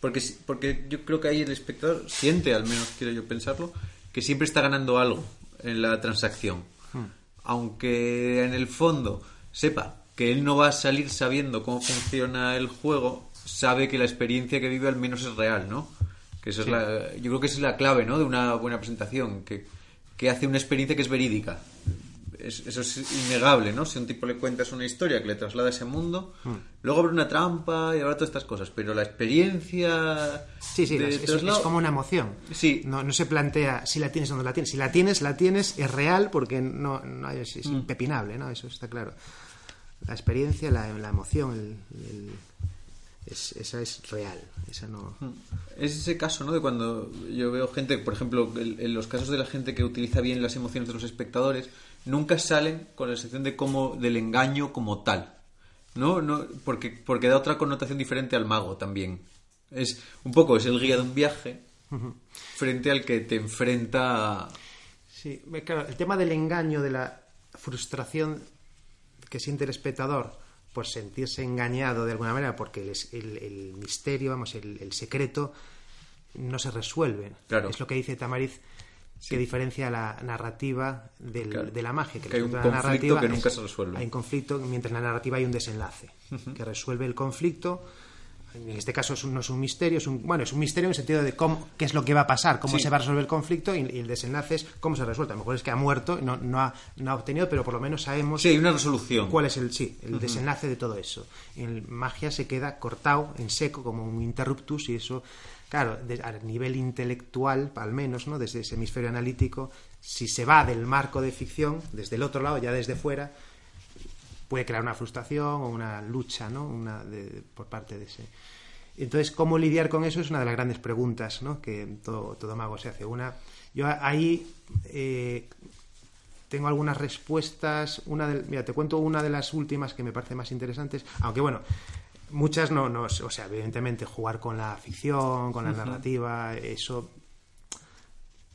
Porque, porque yo creo que ahí el espectador siente, al menos quiero yo pensarlo, que siempre está ganando algo en la transacción. Hmm aunque en el fondo sepa que él no va a salir sabiendo cómo funciona el juego, sabe que la experiencia que vive al menos es real, ¿no? Que eso es la, yo creo que esa es la clave, ¿no? De una buena presentación, que, que hace una experiencia que es verídica eso es innegable, ¿no? Si un tipo le cuentas una historia que le traslada a ese mundo, hmm. luego abre una trampa y habrá todas estas cosas, pero la experiencia... Sí, sí, es, como una emoción. Sí. No, no se plantea si la tienes o no la tienes. Si la tienes, la tienes, es real porque no, no es, hmm. impepinable, ¿no? Eso está claro. La experiencia, la, la emoción, el, esa es real. Esa no... Hmm. Es ese caso, ¿no? De cuando yo veo gente, por ejemplo, en los casos de la gente que utiliza bien las emociones de los espectadores, nunca salen con la sensación de cómo, del engaño como tal. ¿No? no porque, porque da otra connotación diferente al mago también. Es un poco, es el guía de un viaje frente al que te enfrenta. Sí, claro, el tema del engaño, de la frustración que siente el espectador por sentirse engañado de alguna manera, porque el, el, misterio, vamos, el, el, secreto no se resuelve. Claro. Es lo que dice Tamariz que diferencia la narrativa de la magia. Que, hay un conflicto que nunca se resuelve. Hay un conflicto, mientras en la narrativa hay un desenlace que resuelve el conflicto. En este caso no es un misterio, es un, bueno, es un misterio en el sentido de cómo, qué es lo que va a pasar, cómo se va a resolver el conflicto y, el desenlace es cómo se resuelve. A lo mejor es que ha muerto, no, no, ha, no ha obtenido, pero por lo menos sabemos. Sí, hay una resolución. ¿Cuál es el, sí, el desenlace de todo eso? En magia se queda cortado, en seco, como un interruptus y eso claro, a nivel intelectual, al menos, ¿no? desde ese hemisferio analítico, si se va del marco de ficción, desde el otro lado, ya desde fuera, puede crear una frustración o una lucha ¿no? una por parte de ese. Entonces, ¿cómo lidiar con eso? Es una de las grandes preguntas ¿no? que todo, todo mago se hace. Una, yo ahí eh, tengo algunas respuestas. Una mira, te cuento una de las últimas que me parece más interesantes. Aunque bueno, muchas no, no, o sea, evidentemente jugar con la ficción, con la narrativa, eso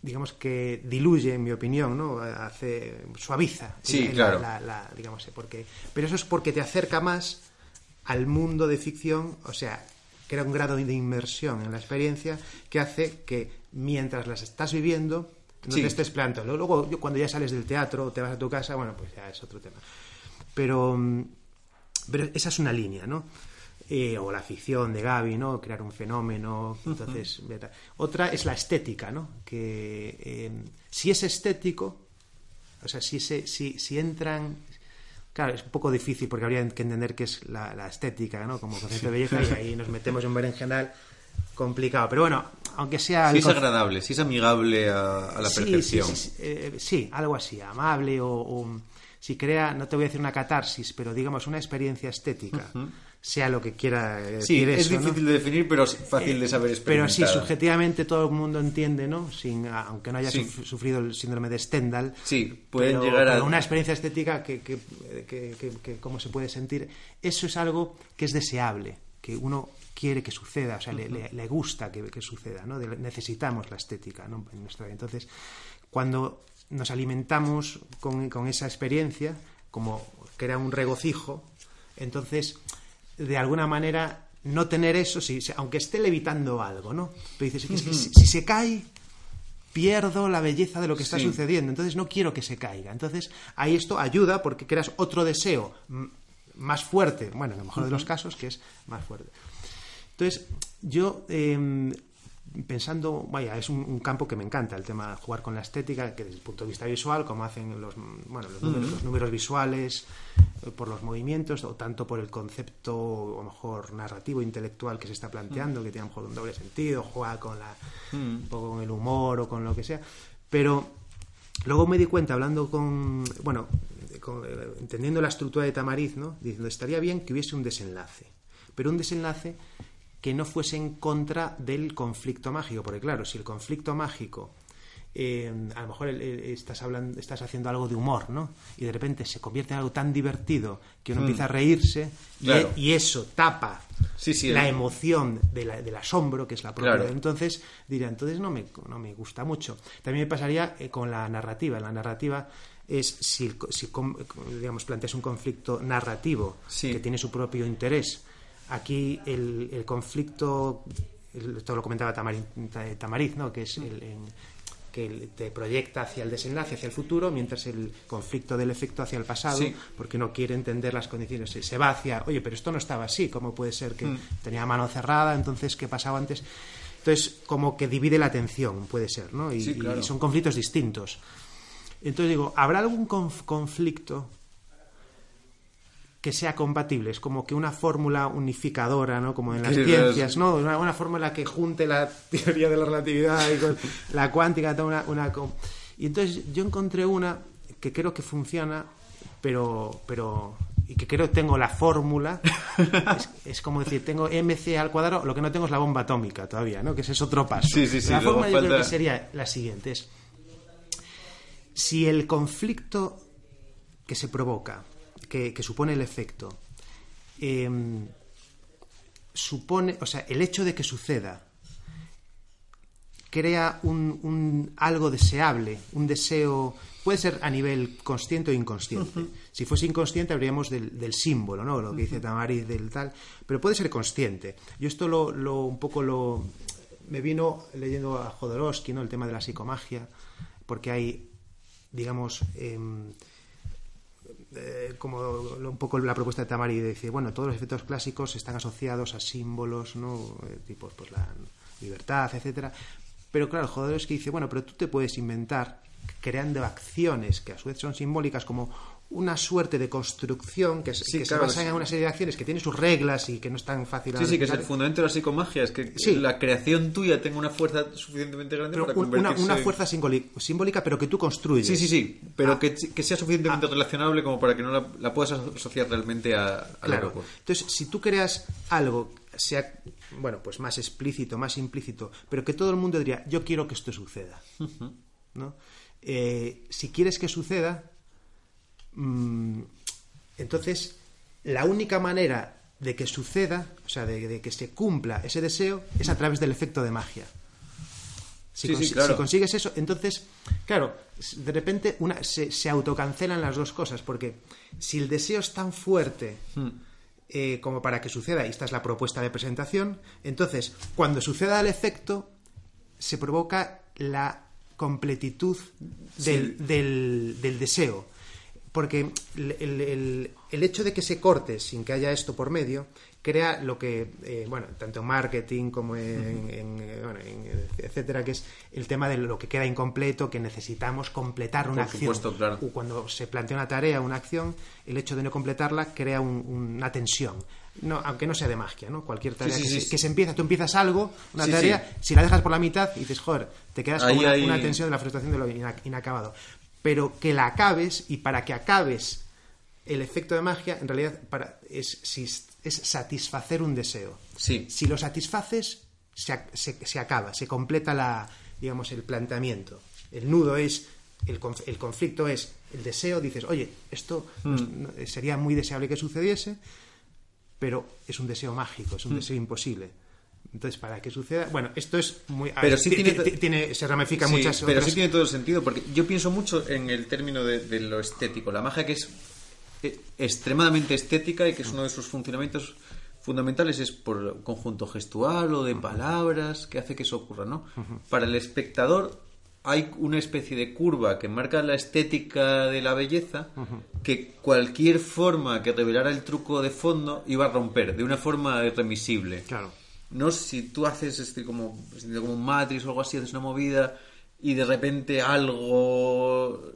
digamos que diluye, en mi opinión, ¿no? Hace, suaviza. Sí, la- claro. la- la- digamos, porque, pero eso es porque te acerca más al mundo de ficción, o sea, crea un grado de inmersión en la experiencia que hace que mientras las estás viviendo no Sí. te estés planteando. Luego, yo, cuando ya sales del teatro o te vas a tu casa, bueno, pues ya es otro tema. Pero, mm, pero esa es una línea, ¿no? Eh, o la ficción de Gaby, ¿no? Crear un fenómeno. Entonces, otra es la estética, ¿no? Que eh, si es estético, o sea, si, se, si, si entran. Claro, es un poco difícil porque habría que entender qué es la, la estética, ¿no? Como concepto de belleza, y ahí nos metemos en un berenjenal complicado. Pero bueno, aunque sea. Si el es agradable, si es amigable a, a la Sí, percepción. Sí, sí, sí, eh, sí, algo así, amable o, o si crea, no te voy a decir una catarsis, pero digamos una experiencia estética, sea lo que quiera eh, Sí, decir es eso, ¿no? difícil de definir, pero es fácil de saber Pero sí, experimentar. subjetivamente todo el mundo entiende, ¿no? Sin, aunque no haya Sí. sufrido el síndrome de Stendhal. Sí, pueden pero- llegar a... pero una experiencia estética que, que, que- que- que cómo se puede sentir, eso es algo que es deseable, que uno quiere que suceda, o sea, le, le- le gusta que, que suceda, ¿no? De- necesitamos la estética, ¿no? En nuestra vida. Entonces, cuando nos alimentamos con, con esa experiencia, como crea un regocijo, entonces, de alguna manera, no tener eso, si, aunque esté levitando algo, ¿no? Pero dices, es que si, si se cae, pierdo la belleza de lo que está Sí. sucediendo, entonces no quiero que se caiga. Entonces, ahí esto ayuda porque creas otro deseo más fuerte, bueno, en el mejor de los casos, que es más fuerte. Entonces, yo eh, pensando, vaya, es un, un campo que me encanta, el tema de jugar con la estética, que desde el punto de vista visual, como hacen los, bueno, los, números, los números visuales, eh, por los movimientos, o tanto por el concepto, o a lo mejor narrativo, intelectual que se está planteando, que tiene a lo mejor un doble sentido, juega con, la, un poco con el humor o con lo que sea. Pero luego me di cuenta, hablando con, bueno, con- eh, entendiendo la estructura de Tamariz, ¿no? Diciendo, estaría bien que hubiese un desenlace, pero un desenlace que no fuese en contra del conflicto mágico, porque claro, si el conflicto mágico eh, a lo mejor el- estás hablando, estás haciendo algo de humor, ¿no? Y de repente se convierte en algo tan divertido que uno empieza a reírse y- Claro. y, eso tapa Sí, sí, la emoción de la- del asombro, que es la propia. Claro. Entonces, diría, entonces no me, no me gusta mucho. También me pasaría eh, con la narrativa. La narrativa es, si, si digamos, planteas un conflicto narrativo Sí. que tiene su propio interés, aquí el, el conflicto, el- esto lo comentaba Tamari- Ta- Tamariz, ¿no? que es el, en- que el- te proyecta hacia el desenlace, hacia el futuro, mientras el conflicto del efecto hacia el pasado, Sí. porque no quiere entender las condiciones. Se, se va hacia, oye, pero esto no estaba así, ¿cómo puede ser que Mm. tenía mano cerrada, entonces qué pasaba antes? Entonces, como que divide la atención, puede ser, ¿no? Y, Sí, claro. y son conflictos distintos. Entonces digo, ¿habrá algún conf- conflicto que sea compatible? Es como que una fórmula unificadora, ¿no? Como en las ciencias, ¿no? Una, una fórmula que junte la teoría de la relatividad y con la cuántica, una, una com- Y entonces yo encontré una que creo que funciona, pero, pero y que creo que tengo la fórmula. es, es como decir, tengo mc al cuadrado, lo que no tengo es la bomba atómica todavía, ¿no? Que ese es otro paso. Sí, sí, sí, La fórmula yo creo falta- que sería la siguiente, es si el conflicto que se provoca, que, que supone el efecto, em, supone, o sea, el hecho de que suceda crea un, un algo deseable, un deseo, puede ser a nivel consciente o inconsciente. Si fuese inconsciente habríamos del, del símbolo, ¿no? Lo que dice Tamariz del tal, pero puede ser consciente. Yo esto lo, lo un poco lo me vino leyendo a Jodorowsky, ¿no? El tema de la psicomagia, porque hay, digamos, em, eh, como un poco la propuesta de Tamari de decir, bueno, todos los efectos clásicos están asociados a símbolos, ¿no? Eh, tipo, pues la libertad, etcétera. Pero claro, el joder es que dice, bueno, pero tú te puedes inventar creando acciones que a su vez son simbólicas como una suerte de construcción que, se- Sí, que claro, se basan sí. en una serie de acciones que tienen sus reglas y que no es tan fácil Sí, sí, que es el fundamento de la psicomagia, es que Sí. la creación tuya tenga una fuerza suficientemente grande Pero para un- una, convertirse... una fuerza simbólica, simbólica, pero que tú construyes. Sí, sí, sí, pero Ah. que, que sea suficientemente relacionable como para que no la, la puedas asociar realmente a, a Claro. Entonces, si tú creas algo, sea, bueno, pues más explícito, más implícito, pero que todo el mundo diría, yo quiero que esto suceda, ¿no? Eh, si quieres que suceda, entonces, la única manera de que suceda, o sea, de, de que se cumpla ese deseo, es a través del efecto de magia. Si, Sí, sí, consi- claro. si consigues eso, entonces, claro, de repente una, se, se autocancelan las dos cosas, porque si el deseo es tan fuerte Hmm. eh, como para que suceda, y esta es la propuesta de presentación, entonces, cuando suceda el efecto, se provoca la completitud del, del- del deseo. Porque el, el- el- hecho de que se corte sin que haya esto por medio crea lo que, eh, bueno, tanto en marketing como en, en, eh, bueno, en, eh, etcétera, que es el tema de lo que queda incompleto, que necesitamos completar una Por acción. supuesto, claro. O cuando se plantea una tarea, una acción, el hecho de no completarla crea un- una tensión. No, aunque no sea de magia, ¿no? Cualquier tarea sí, que, sí, se, sí. que se empieza, tú empiezas algo, una tarea, si la dejas por la mitad y dices, joder, te quedas con Ahí una, hay- una tensión de la frustración de lo ina- inacabado. Pero que la acabes y para que acabes el efecto de magia, en realidad para, es, es satisfacer un deseo. Sí. Si lo satisfaces, se, se- se acaba, se completa la, digamos, el planteamiento. El nudo es, el, el conflicto es el deseo, dices, oye, esto Hmm. no- sería muy deseable que sucediese, pero es un deseo mágico, es un deseo imposible. Entonces, para que suceda, bueno, esto es muy... Pero sí ti- tiene- ti- tiene- se ramifica Sí, muchas pero otras- sí tiene todo el sentido, porque yo pienso mucho en el término de, de lo estético. La magia que es eh, extremadamente estética y que es uno de sus funcionamientos fundamentales es por conjunto gestual o de palabras que hace que eso ocurra, ¿no? Para el espectador hay una especie de curva que marca la estética de la belleza que cualquier forma que revelara el truco de fondo iba a romper de una forma irremisible. Claro. No si tú haces este como, como un Matrix o algo así, haces una movida y de repente algo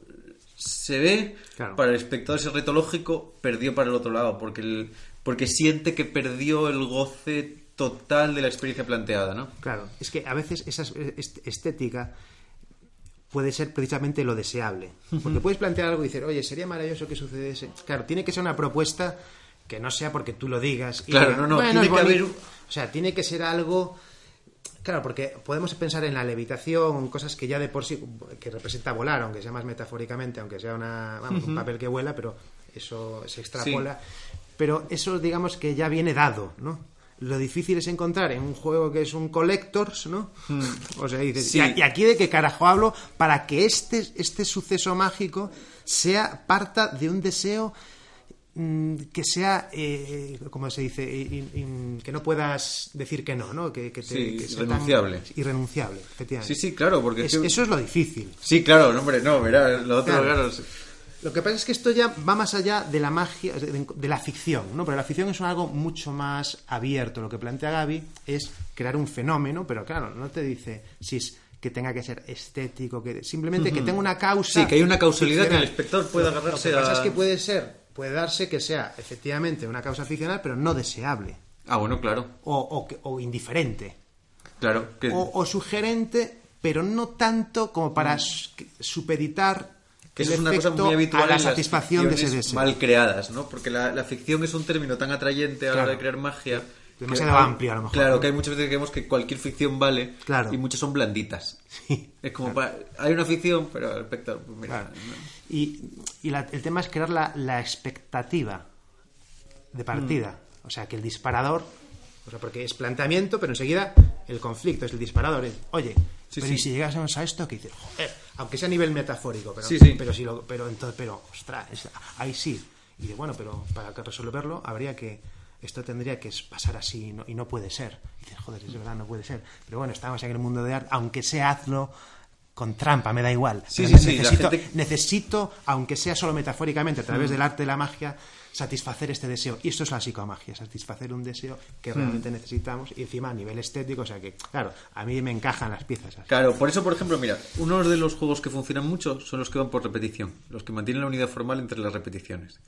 se ve, Claro. para el espectador ese reto lógico perdió para el otro lado, porque, el, porque siente que perdió el goce total de la experiencia planteada, ¿no? Claro, es que a veces esa es- est- estética puede ser precisamente lo deseable. Porque puedes plantear algo y decir, oye, sería maravilloso que sucediese. Claro, tiene que ser una propuesta que no sea porque tú lo digas. y Claro, digas, no, no, "Bueno, tiene que haber bonito". O sea, tiene que ser algo... Claro, porque podemos pensar en la levitación, cosas que ya de por sí, que representa volar, aunque sea más metafóricamente, aunque sea una, vamos, un papel que vuela, pero eso se extrapola. Pero eso, digamos que ya viene dado, ¿no? Lo difícil es encontrar en un juego que es un collectors, ¿no? O sea, dices, Sí. ¿y, y aquí de qué carajo hablo? Para que este, este suceso mágico sea parta de un deseo mm, que sea, eh, como se dice, In- in- que no puedas decir que no, ¿no? Que, que te- Sí, que sea tan- irrenunciable. irrenunciable, efectivamente. Sí, sí, claro, porque... Es- es que- eso es lo difícil. Sí, claro, no, hombre, no, verá, lo otro, Claro. claro, sí. Lo que pasa es que esto ya va más allá de la magia, de, de la ficción, ¿no? Pero la ficción es algo mucho más abierto. Lo que plantea Gaby es crear un fenómeno, pero claro, no te dice si es que tenga que ser estético, que simplemente que tenga una causa. Sí, que hay una causalidad que el espectador pueda agarrarse Lo que pasa a... es que puede ser, puede darse que sea efectivamente una causa ficcional, pero no deseable Ah, bueno, claro, o, o indiferente claro. Que... o, o sugerente, pero no tanto como para su- supeditar que eso es una cosa efecto muy habitual a la en las satisfacción de ese deseo. mal creadas, ¿no? Porque la, la ficción es un término tan atrayente a la hora de crear magia. que Demasiado amplio, a lo mejor, Claro, que hay muchas veces que vemos que cualquier ficción vale Claro. y muchas son blanditas. Sí. Es como para- hay una ficción, pero el espectador, pues mira, Claro. no. Y, y la- el tema es crear la, la expectativa de partida. O sea, que el disparador, o sea, porque es planteamiento, pero enseguida el conflicto es el disparador. es, Oye, Sí, pero sí. ¿y si llegásemos a esto? Que dices, joder, aunque sea a nivel metafórico, pero, Sí, sí. pero si lo, pero entonces, pero, ostras, ahí sí. Y de bueno, pero para resolverlo habría que esto tendría que pasar así y no, y no puede ser. Y dices, joder, es verdad, no puede ser. Pero bueno, estamos en el mundo de arte, aunque sea hazlo con trampa, me da igual. Sí, Pero sí, sí, la necesito, gente- necesito, aunque sea solo metafóricamente, a Mm. través del arte de la magia, satisfacer este deseo. Y esto es la psicomagia, satisfacer un deseo que Mm. realmente necesitamos y encima a nivel estético, o sea que, claro, a mí me encajan las piezas. así. Claro, por eso, por ejemplo, mira, uno de los juegos que funcionan mucho son los que van por repetición, los que mantienen la unidad formal entre las repeticiones.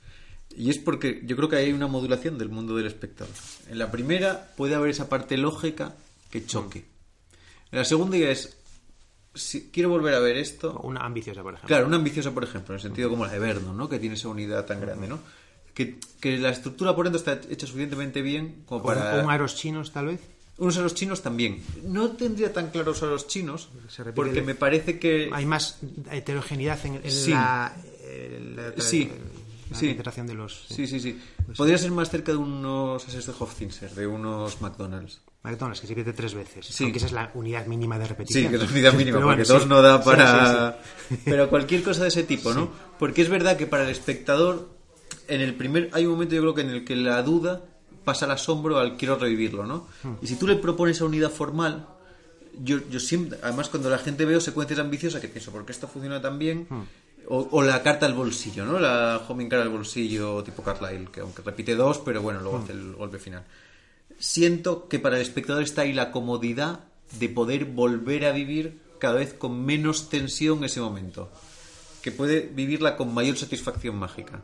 Y es porque yo creo que hay una modulación del mundo del espectador. En la primera puede haber esa parte lógica que choque. En la segunda ya es, si quiero volver a ver esto, Una ambiciosa, por ejemplo. Claro, una ambiciosa, por ejemplo, en el sentido como la de Vernon, ¿no? Que tiene esa unidad tan grande, ¿no? Que, que la estructura, por ejemplo, está hecha suficientemente bien como O- para... un aros chinos, tal vez. Unos a los chinos también. No tendría tan claros a los chinos, porque el- me parece que... Hay más heterogeneidad en, en Sí. la, en la, tra- Sí. la Sí. de los... Sí, sí, sí. Podría ser más cerca de unos Assets de Hofzinser, de unos McDonald's. McDonald's, que se repite tres veces. Sí. Esa es la unidad mínima de repetición. Sí, que es la unidad mínima, porque bueno, dos sí. no da para... sí. Pero cualquier cosa de ese tipo, ¿no? Porque es verdad que para el espectador, en el primer... Hay un momento yo creo que en el que la duda pasa al asombro al quiero revivirlo, ¿no? Hmm. Y si tú le propones a unidad formal, yo, yo siempre... Además, cuando la gente veo secuencias ambiciosas, que pienso, ¿por qué esto funciona tan bien? Hmm. O, o la carta al bolsillo, ¿no? La homing cara al bolsillo tipo Carlyle, que aunque repite dos, pero bueno, Hmm. luego hace el golpe final siento que para el espectador está ahí la comodidad de poder volver a vivir cada vez con menos tensión ese momento. Que puede vivirla con mayor satisfacción mágica.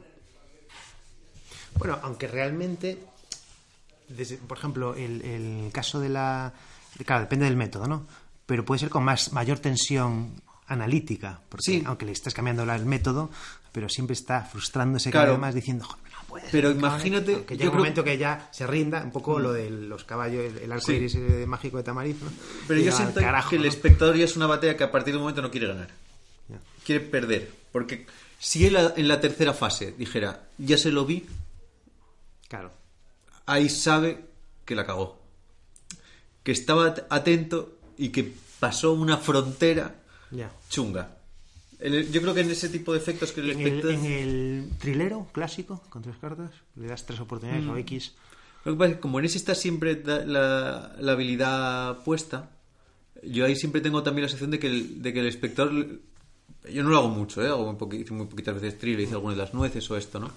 Bueno, aunque realmente, desde, por ejemplo, el, el caso de la... de- Claro, depende del método, ¿no? Pero puede ser con más mayor tensión analítica, porque Sí. aunque le estás cambiando el método, pero siempre está frustrándose Claro. cada vez más diciendo, "Joder, no puede Pero ser, cabrón". imagínate, yo llega un creo- momento que ya se rinda, un poco lo de los caballos, el, arco Sí. iris eh, mágico de Tamariz, ¿no? Pero yo siento carajo, que el espectador ya es una batalla que a partir de un momento no quiere ganar. Ya. Quiere perder. Porque si él en la tercera fase dijera, ya se lo vi, Claro. ahí sabe que la cagó. Que estaba at- atento y que pasó una frontera Ya. chunga. El- yo creo que en ese tipo de efectos que el En el, en el trilero clásico, con tres cartas, le das tres oportunidades Mm. o X. Lo que pasa es que como en ese está siempre la, la habilidad puesta, yo ahí siempre tengo también la sensación de que el, de que el espectador... Yo no lo hago mucho, ¿eh? Hago muy, muy poquitas veces thriller, hice algunas de las nueces o esto, ¿no?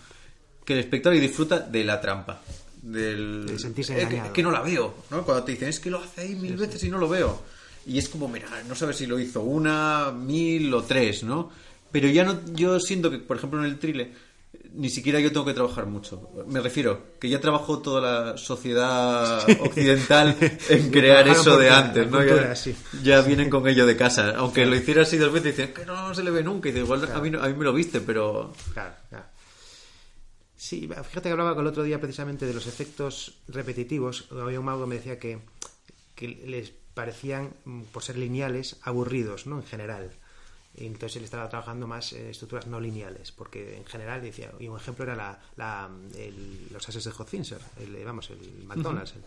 Que el espectador disfruta de la trampa. Del... De sentirse Eh, que, que no la veo, ¿no? Cuando te dicen, es que lo ahí mil veces y no lo veo. Y es como, mira, no sabes si lo hizo una, mil o tres, ¿no? Pero ya no, yo siento que, por ejemplo, en el thriller, ni siquiera yo tengo que trabajar mucho. Me refiero, que ya trabajó toda la sociedad occidental en crear trabajaron eso de antes, ¿no? cultura, Ya, sí. ya vienen con ello de casa. Aunque lo hiciera así dos veces, dicen que no se le ve nunca. Y dice, igual a, mí, no- a mí me lo viste, pero... Claro, claro. Sí, fíjate que hablaba con el otro día precisamente de los efectos repetitivos. Había un mago que me decía que, que les parecían, mm, por ser lineales, aburridos, ¿no? En general. Entonces él estaba trabajando más en estructuras no lineales, porque en general decía, y un ejemplo era la, la- el- los ases de Hotfinser, el, vamos, el McDonald's. el-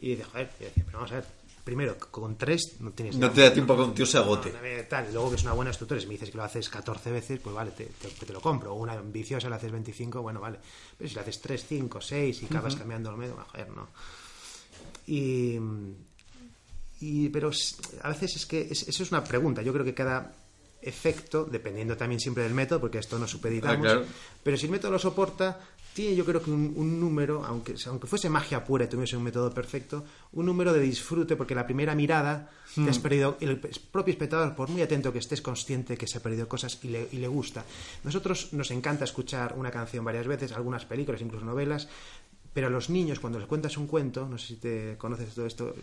y dice, joder, y decía, pero vamos a ver, primero, con tres no tienes No nada. te da tiempo a que un tío se agote. No, no, tal, y luego ves una buena estructura, si me dices que lo haces 14 veces, pues vale, te, te- te lo compro. O una ambiciosa la haces 25, bueno, vale. Pero si la haces 3, 5, 6 y acabas cambiando lo medio, joder, no. Y, y- pero a veces es que es- eso es una pregunta. Yo creo que cada efecto, dependiendo también siempre del método, porque esto no supeditamos, Ah, claro. pero si el método lo soporta, tiene yo creo que un, un número, aunque, aunque fuese magia pura y tuviese un método perfecto, un número de disfrute, porque la primera mirada te has perdido, el propio espectador, por muy atento que estés consciente que se ha perdido cosas y le, y le gusta. Nosotros nos encanta escuchar una canción varias veces, algunas películas, incluso novelas, pero a los niños, cuando les cuentas un cuento, no sé si te conoces todo esto,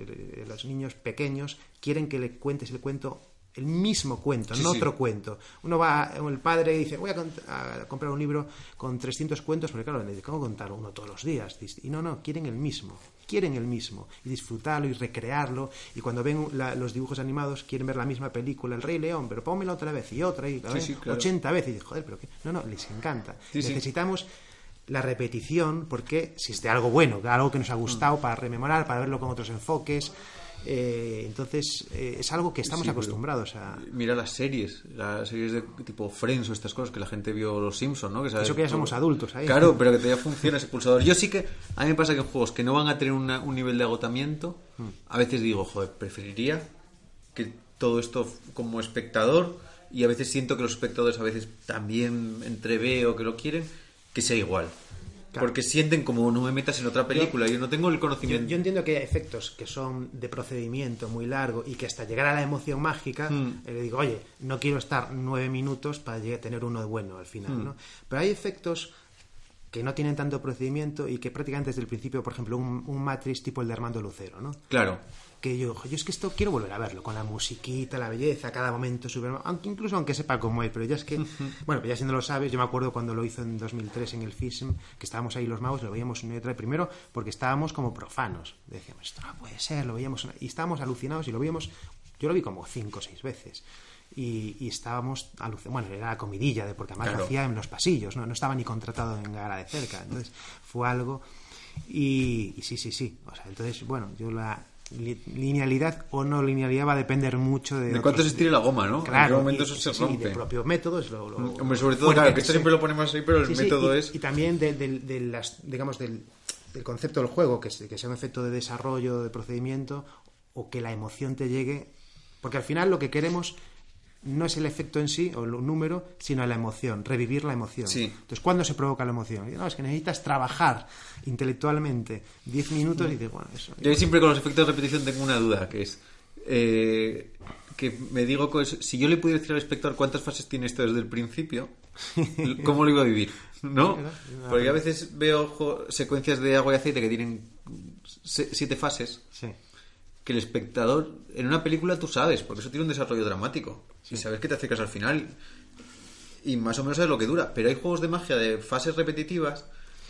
los niños pequeños quieren que le cuentes el cuento, el mismo cuento, Sí, no sí. otro cuento. Uno va, el padre dice, voy a, comprar un libro con 300 cuentos, porque claro, ¿cómo contar uno todos los días? Y no, no, quieren el mismo, quieren el mismo, y disfrutarlo y recrearlo, y cuando ven la- los dibujos animados quieren ver la misma película, El Rey León, pero pónmela otra vez, y otra, y Sí, ven sí, claro. 80 veces, y dices, joder, pero qué, no, no, les encanta. Necesitamos la repetición, porque si es de algo bueno, de algo que nos ha gustado, Mm. para rememorar, para verlo con otros enfoques, eh, entonces eh, es algo que estamos Sí, acostumbrados a... Mira las series, las series de tipo Friends o estas cosas que la gente vio Los Simpsons, ¿no? Que sabes- Eso que ya somos adultos ahí. Claro, pero que todavía funciona ese pulsador. Yo sí que, a mí me pasa que en juegos que no van a tener una- un nivel de agotamiento, a veces digo, joder, preferiría que todo esto como espectador, y a veces siento que los espectadores a veces también entreveo que lo quieren, que sea igual. Claro. Porque sienten como no me metas en otra película, yo, no tengo el conocimiento. yo entiendo que hay efectos que son de procedimiento muy largo y que hasta llegar a la emoción mágica, Mm. eh, le digo, oye, no quiero estar nueve minutos para llegar a tener uno bueno al final, Mm. ¿no? Pero hay efectos que no tienen tanto procedimiento y que prácticamente desde el principio, por ejemplo, un, un Matrix tipo el de Armando Lucero, ¿no? Claro. Que yo, yo es que esto quiero volver a verlo, con la musiquita, la belleza, cada momento super, aunque incluso aunque sepa cómo es, pero ya es que, bueno, ya si no lo sabes, yo me acuerdo cuando lo hizo en 2003 en el FISM, que estábamos ahí los magos, lo veíamos una y otra primero porque estábamos como profanos, decíamos, esto no puede ser, lo veíamos, una- y estábamos alucinados y lo veíamos, yo lo vi como cinco o seis veces. Y, y estábamos alucinados, bueno, era la comidilla, de, porque además Claro. lo hacía en los pasillos, ¿no? no estaba ni contratado en Gara de cerca, entonces fue algo y, y sí, sí, sí. O sea, entonces, bueno, yo la, linealidad o no linealidad va a depender mucho de, De cuánto se estire la goma, ¿no? Claro, en qué momento y- eso se sí, rompe. de propios métodos. Lo, lo- Hombre, sobre todo, claro, que esto siempre lo ponemos ahí, pero el Sí, sí, método y, es... y también de, de- de las, digamos, del, del concepto del juego, que, es- que sea un efecto de desarrollo, de procedimiento, o que la emoción te llegue. Porque al final lo que queremos no es el efecto en sí o el número, sino la emoción, revivir la emoción. Sí. Entonces, ¿cuándo se provoca la emoción? No, es que necesitas trabajar intelectualmente 10 minutos y dices, bueno, eso. Yo siempre con los efectos de repetición tengo una duda, que es eh, que me digo, si yo le pudiera decir al espectador cuántas fases tiene esto desde el principio, ¿cómo lo iba a vivir? ¿No? Porque a veces veo secuencias de agua y aceite que tienen siete fases, Sí. Que el espectador, en una película tú sabes, porque eso tiene un desarrollo dramático, y sabes que te acercas al final, y más o menos sabes lo que dura, pero hay juegos de magia de fases repetitivas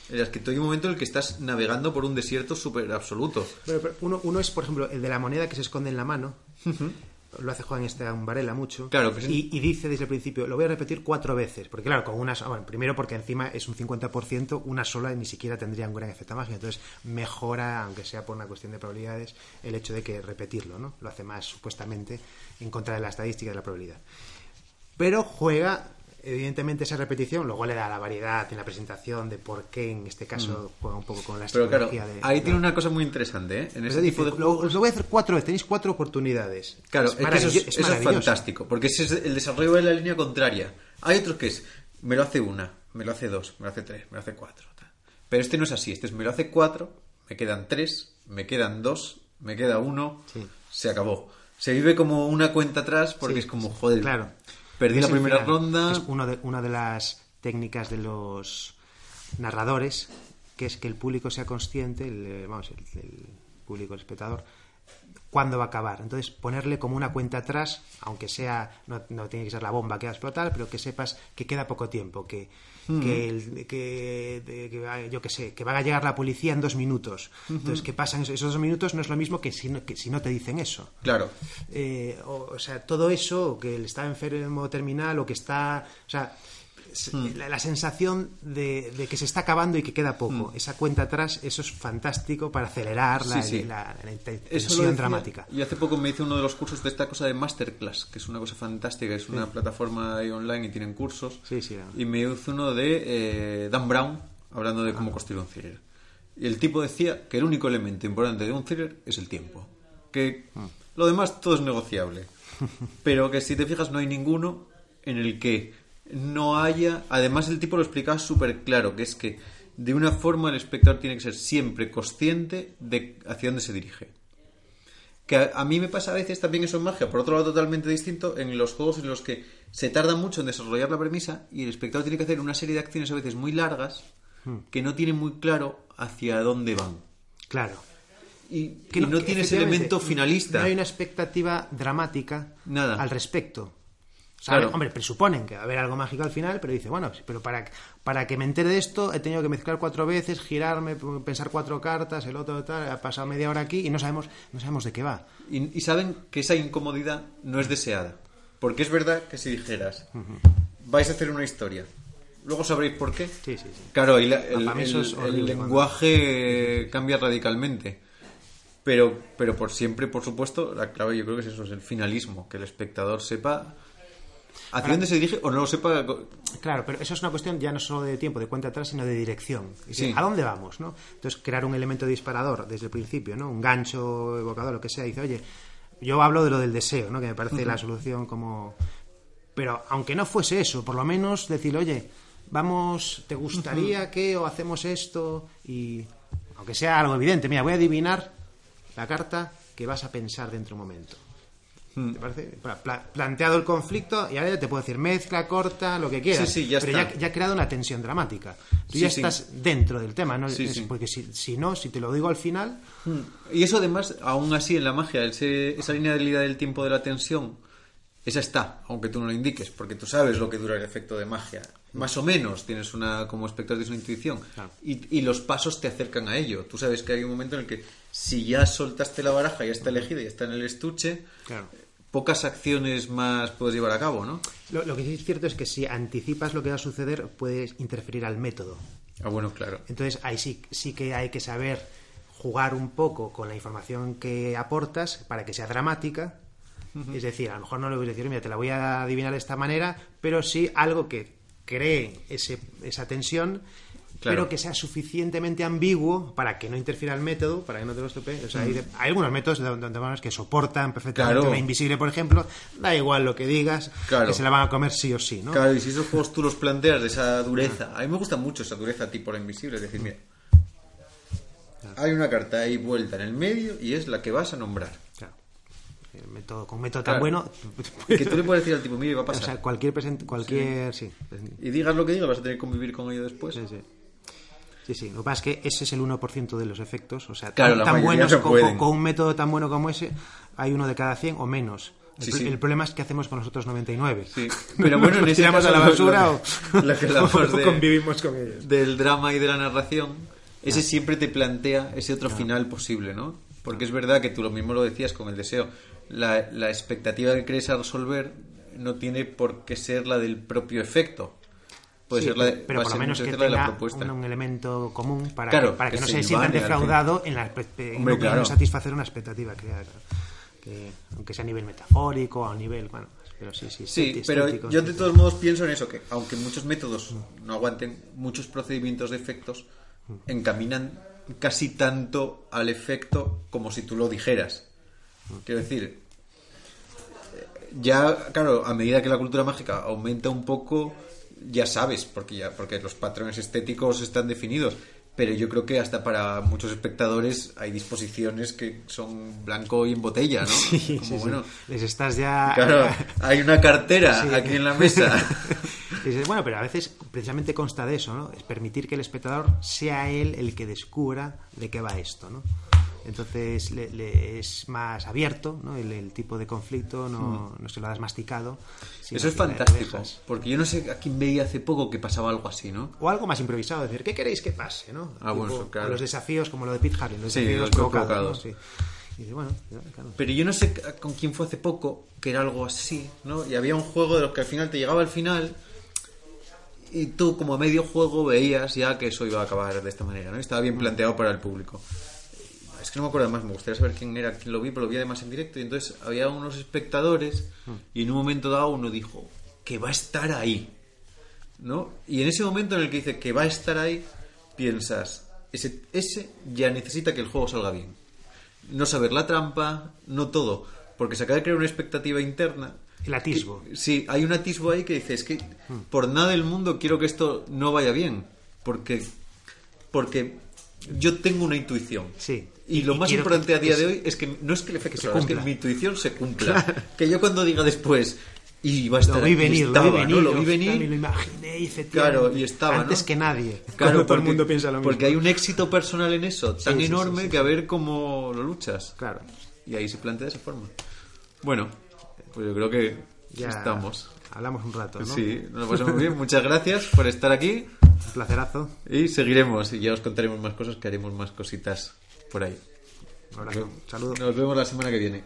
en las que hay un momento en el que estás navegando por un desierto súper absoluto. Pero uno, uno es, por ejemplo, el de la moneda que se esconde en la mano. Lo hace Juan Esteban Varela mucho. Claro y, y dice desde el principio, lo voy a repetir cuatro veces. Porque claro, con una sola- bueno, primero porque encima es un 50%, una sola ni siquiera tendría un gran efecto mágico. Entonces mejora, aunque sea por una cuestión de probabilidades, el hecho de que repetirlo, ¿no? Lo hace más supuestamente en contra de la estadística de la probabilidad. Pero juega, evidentemente, esa repetición, luego le da la variedad en la presentación de por qué en este caso juega un poco con la Mm. Pero claro, de... ahí tiene una cosa muy interesante, ¿eh? En ese dice, tipo de lo, os lo voy a hacer cuatro veces, tenéis cuatro oportunidades. Claro, es, que eso, es, eso es maravilloso. fantástico, porque ese es el desarrollo de la línea contraria. Hay otros que es, me lo hace una, me lo hace dos, me lo hace tres, me lo hace cuatro. tal. Pero este no es así, este es, me lo hace cuatro, me quedan tres, me quedan dos, me queda uno, Sí. se acabó. Se vive como una cuenta atrás porque Sí, es como, joder, Claro. Perdí Es la primera final. ronda. Es uno de, una de las técnicas de los narradores, que es que el público sea consciente, el, eh, vamos, el, el público, el espectador, cuándo va a acabar. Entonces, ponerle como una cuenta atrás, aunque sea, no, no tiene que ser la bomba que va a explotar, pero que sepas que queda poco tiempo, que, que, el- que- de- que va- yo que sé, que va a llegar la policía en dos minutos. Entonces, que pasan esos, esos dos minutos no es lo mismo que si no, que si no te dicen eso. Claro, Eh, o, o sea, todo eso, que él está enfermo terminal o que está. O sea, Hmm. la, la sensación de, de que se está acabando y que queda poco. Esa cuenta atrás, eso es fantástico para acelerar la, Hmm. Sí, la- la tensión dramática. Y hace poco me hice uno de los cursos de esta cosa de Masterclass, que es una cosa fantástica, es una plataforma ahí online y tienen cursos. Sí, sí. Y me hice uno de eh, Dan Brown, hablando de cómo construir un thriller. Y el tipo decía que el único elemento importante de un thriller es el tiempo. Que lo demás todo es negociable. Pero que si te fijas no hay ninguno en el que no haya... Además el tipo lo explicaba súper claro, que es que de una forma el espectador tiene que ser siempre consciente de hacia dónde se dirige. Que a, a mí me pasa a veces también eso en magia, por otro lado totalmente distinto, en los juegos en los que se tarda mucho en desarrollar la premisa y el espectador tiene que hacer una serie de acciones a veces muy largas que no tienen muy claro hacia dónde van. Claro. Y, Que y no, que tiene ese efectivamente elemento finalista. No hay una expectativa dramática Nada. al respecto. O sea, Claro. Hombre, presuponen que va a haber algo mágico al final, pero dice, bueno, pero para, para que me entere de esto he tenido que mezclar cuatro veces, girarme, pensar cuatro cartas, el otro tal, ha pasado media hora aquí y no sabemos, no sabemos de qué va. Y, y saben que esa incomodidad no es deseada. Porque es verdad que si dijeras, vais a hacer una historia, luego sabréis por qué. Sí, sí, sí. Claro, y la- el, eso el- lenguaje cambia radicalmente. Pero, pero por siempre, por supuesto, la clave yo creo que es eso, es el finalismo, que el espectador sepa hacia dónde se dirige o no lo sepa. Claro, pero eso es una cuestión ya no solo de tiempo, de cuenta atrás, sino de dirección. Sí. ¿A dónde vamos? ¿no? Entonces, crear un elemento disparador desde el principio, ¿no? un gancho evocador, lo que sea. Dice, oye, yo hablo de lo del deseo, ¿no? que me parece la solución como. Pero aunque no fuese eso, por lo menos decir, oye, vamos, ¿te gustaría que o hacemos esto? Y aunque sea algo evidente, mira, voy a adivinar la carta que vas a pensar dentro de un momento. Hmm. ¿Te parece? Pla- pla- planteado el conflicto y ahora ya te puedo decir mezcla, corta, lo que quieras. Sí, sí, ya pero está. ya, ya ha creado una tensión dramática. Tú Sí, ya estás dentro del tema, ¿no? Es-. Porque si, si no, si te lo digo al final, Y eso además, aún así en la magia, ese- esa línea de vida del tiempo de la tensión, esa está, aunque tú no lo indiques, porque tú sabes lo que dura el efecto de magia. Más o menos tienes una, como espectador tienes una intuición. Claro. Y, y los pasos te acercan a ello. Tú sabes que hay un momento en el que si ya soltaste la baraja, ya está elegida, ya está en el estuche, claro. pocas acciones más puedes llevar a cabo, ¿no? Lo, lo que sí es cierto es que si anticipas lo que va a suceder, puedes interferir al método. Ah, bueno, claro. Entonces ahí sí, sí que hay que saber jugar un poco con la información que aportas para que sea dramática. Es decir, a lo mejor no le voy a decir, mira, te la voy a adivinar de esta manera, pero sí algo que cree ese, esa tensión, Claro. pero que sea suficientemente ambiguo para que no interfiera el método, para que no te lo estropee. O sea, hay, de- hay algunos métodos donde, donde que soportan perfectamente Claro. la invisible, por ejemplo. Da igual lo que digas, Claro. que se la van a comer sí o sí, ¿no? Claro, y si esos juegos tú los planteas de esa dureza, a mí me gusta mucho esa dureza tipo la invisible, es decir, mira, hay una carta ahí vuelta en el medio y es la que vas a nombrar. Claro. El método, con un método Claro. tan bueno. Que tú le puedes decir al tipo, mira, va a o pasar. sea, cualquier present- cualquier sí. Y digas lo que digas, vas a tener que convivir con ello después. Sí, sí. Sí, sí. Lo que pasa es que ese es el 1% de los efectos. O sea, Claro, tan, buenos no con, un método tan bueno como ese, hay uno de cada 100 o menos. El, Sí, pro- sí. el problema es que hacemos con los otros 99. Sí, pero bueno, en ¿Los ese tiramos caso a la basura lo- o, lo que o de- convivimos con ellos? Del drama y de la narración, ese siempre te plantea ese otro final posible, ¿no? Porque es verdad que tú lo mismo lo decías con el deseo. La, la expectativa que crees a resolver no tiene por qué ser la del propio efecto. Puede Sí, ser la de, pero por lo menos que la la tenga propuesta. un, un elemento común para Claro, que, para que, que no se se sientan ilvane al defraudado en la Hombre, no, claro. satisfacer una expectativa creada. Que, aunque sea a nivel metafórico o a nivel. Bueno, pero sí, sí. Sí, pero estético, yo de todos modos pienso en eso, que aunque muchos métodos no aguanten, muchos procedimientos de efectos encaminan casi tanto al efecto como si tú lo dijeras. Quiero decir, ya, claro, a medida que la cultura mágica aumenta un poco, ya sabes, porque ya, porque los patrones estéticos están definidos. Pero yo creo que hasta para muchos espectadores hay disposiciones que son blanco y en botella, ¿no? Sí, Como, sí, sí. bueno, Les estás ya. Claro, hay una cartera aquí en la mesa. Dices, bueno, pero a veces precisamente consta de eso, ¿no? Es permitir que el espectador sea él el que descubra de qué va esto, ¿no? Entonces le, le es más abierto, ¿no? El, el tipo de conflicto no, no se lo das masticado. Eso es fantástico. Porque yo no sé a quién veía hace poco que pasaba algo así, ¿no? O algo más improvisado, decir, ¿qué queréis que pase? ¿no? Ah, bueno, Tipo, eso, claro. Los desafíos como lo de Pete Harley, los Sí, desafíos los provocados. provocados. ¿no? Sí. Y dice, bueno, claro. Pero yo no sé con quién fue hace poco que era algo así, ¿no? Y había un juego de los que al final te llegaba al final y tú como a medio juego veías ya que eso iba a acabar de esta manera, ¿no? Y Estaba bien planteado para el público. Es que no me acuerdo más, me gustaría saber quién era, quién lo vi, pero lo vi además en directo. Y entonces había unos espectadores y en un momento dado uno dijo que va a estar ahí, ¿no? Y en ese momento en el que dice que va a estar ahí, piensas, ese, ese ya necesita que el juego salga bien. No saber la trampa, no todo, porque se acaba de crear una expectativa interna. El atisbo. Que- sí, hay un atisbo ahí que dice, es que por nada del mundo quiero que esto no vaya bien, porque, porque yo tengo una intuición. Sí. Y lo Y más importante que- a día de hoy es que no es que el efecto que se salga, es que cumpla. mi intuición se cumpla. Que yo cuando diga después, y va a estar Lo vi venir, estaba, lo vi venir, ¿no? Lo vi venir. me lo imaginé, efectivamente. Claro, y estaba, Antes ¿no? que nadie. Claro, Cuando todo el porque- mundo piensa lo mismo. Porque hay un éxito personal en eso tan sí, enorme sí, sí. que a ver cómo lo luchas. Claro. Y ahí se plantea de esa forma. Bueno, pues yo creo que Ya estamos. Hablamos un rato, ¿no? Sí, nos lo pasamos bien. Muchas gracias por estar aquí Un placerazo. y seguiremos y ya os contaremos más cosas, que haremos más cositas por ahí. Un abrazo. Saludos. Nos vemos la semana que viene.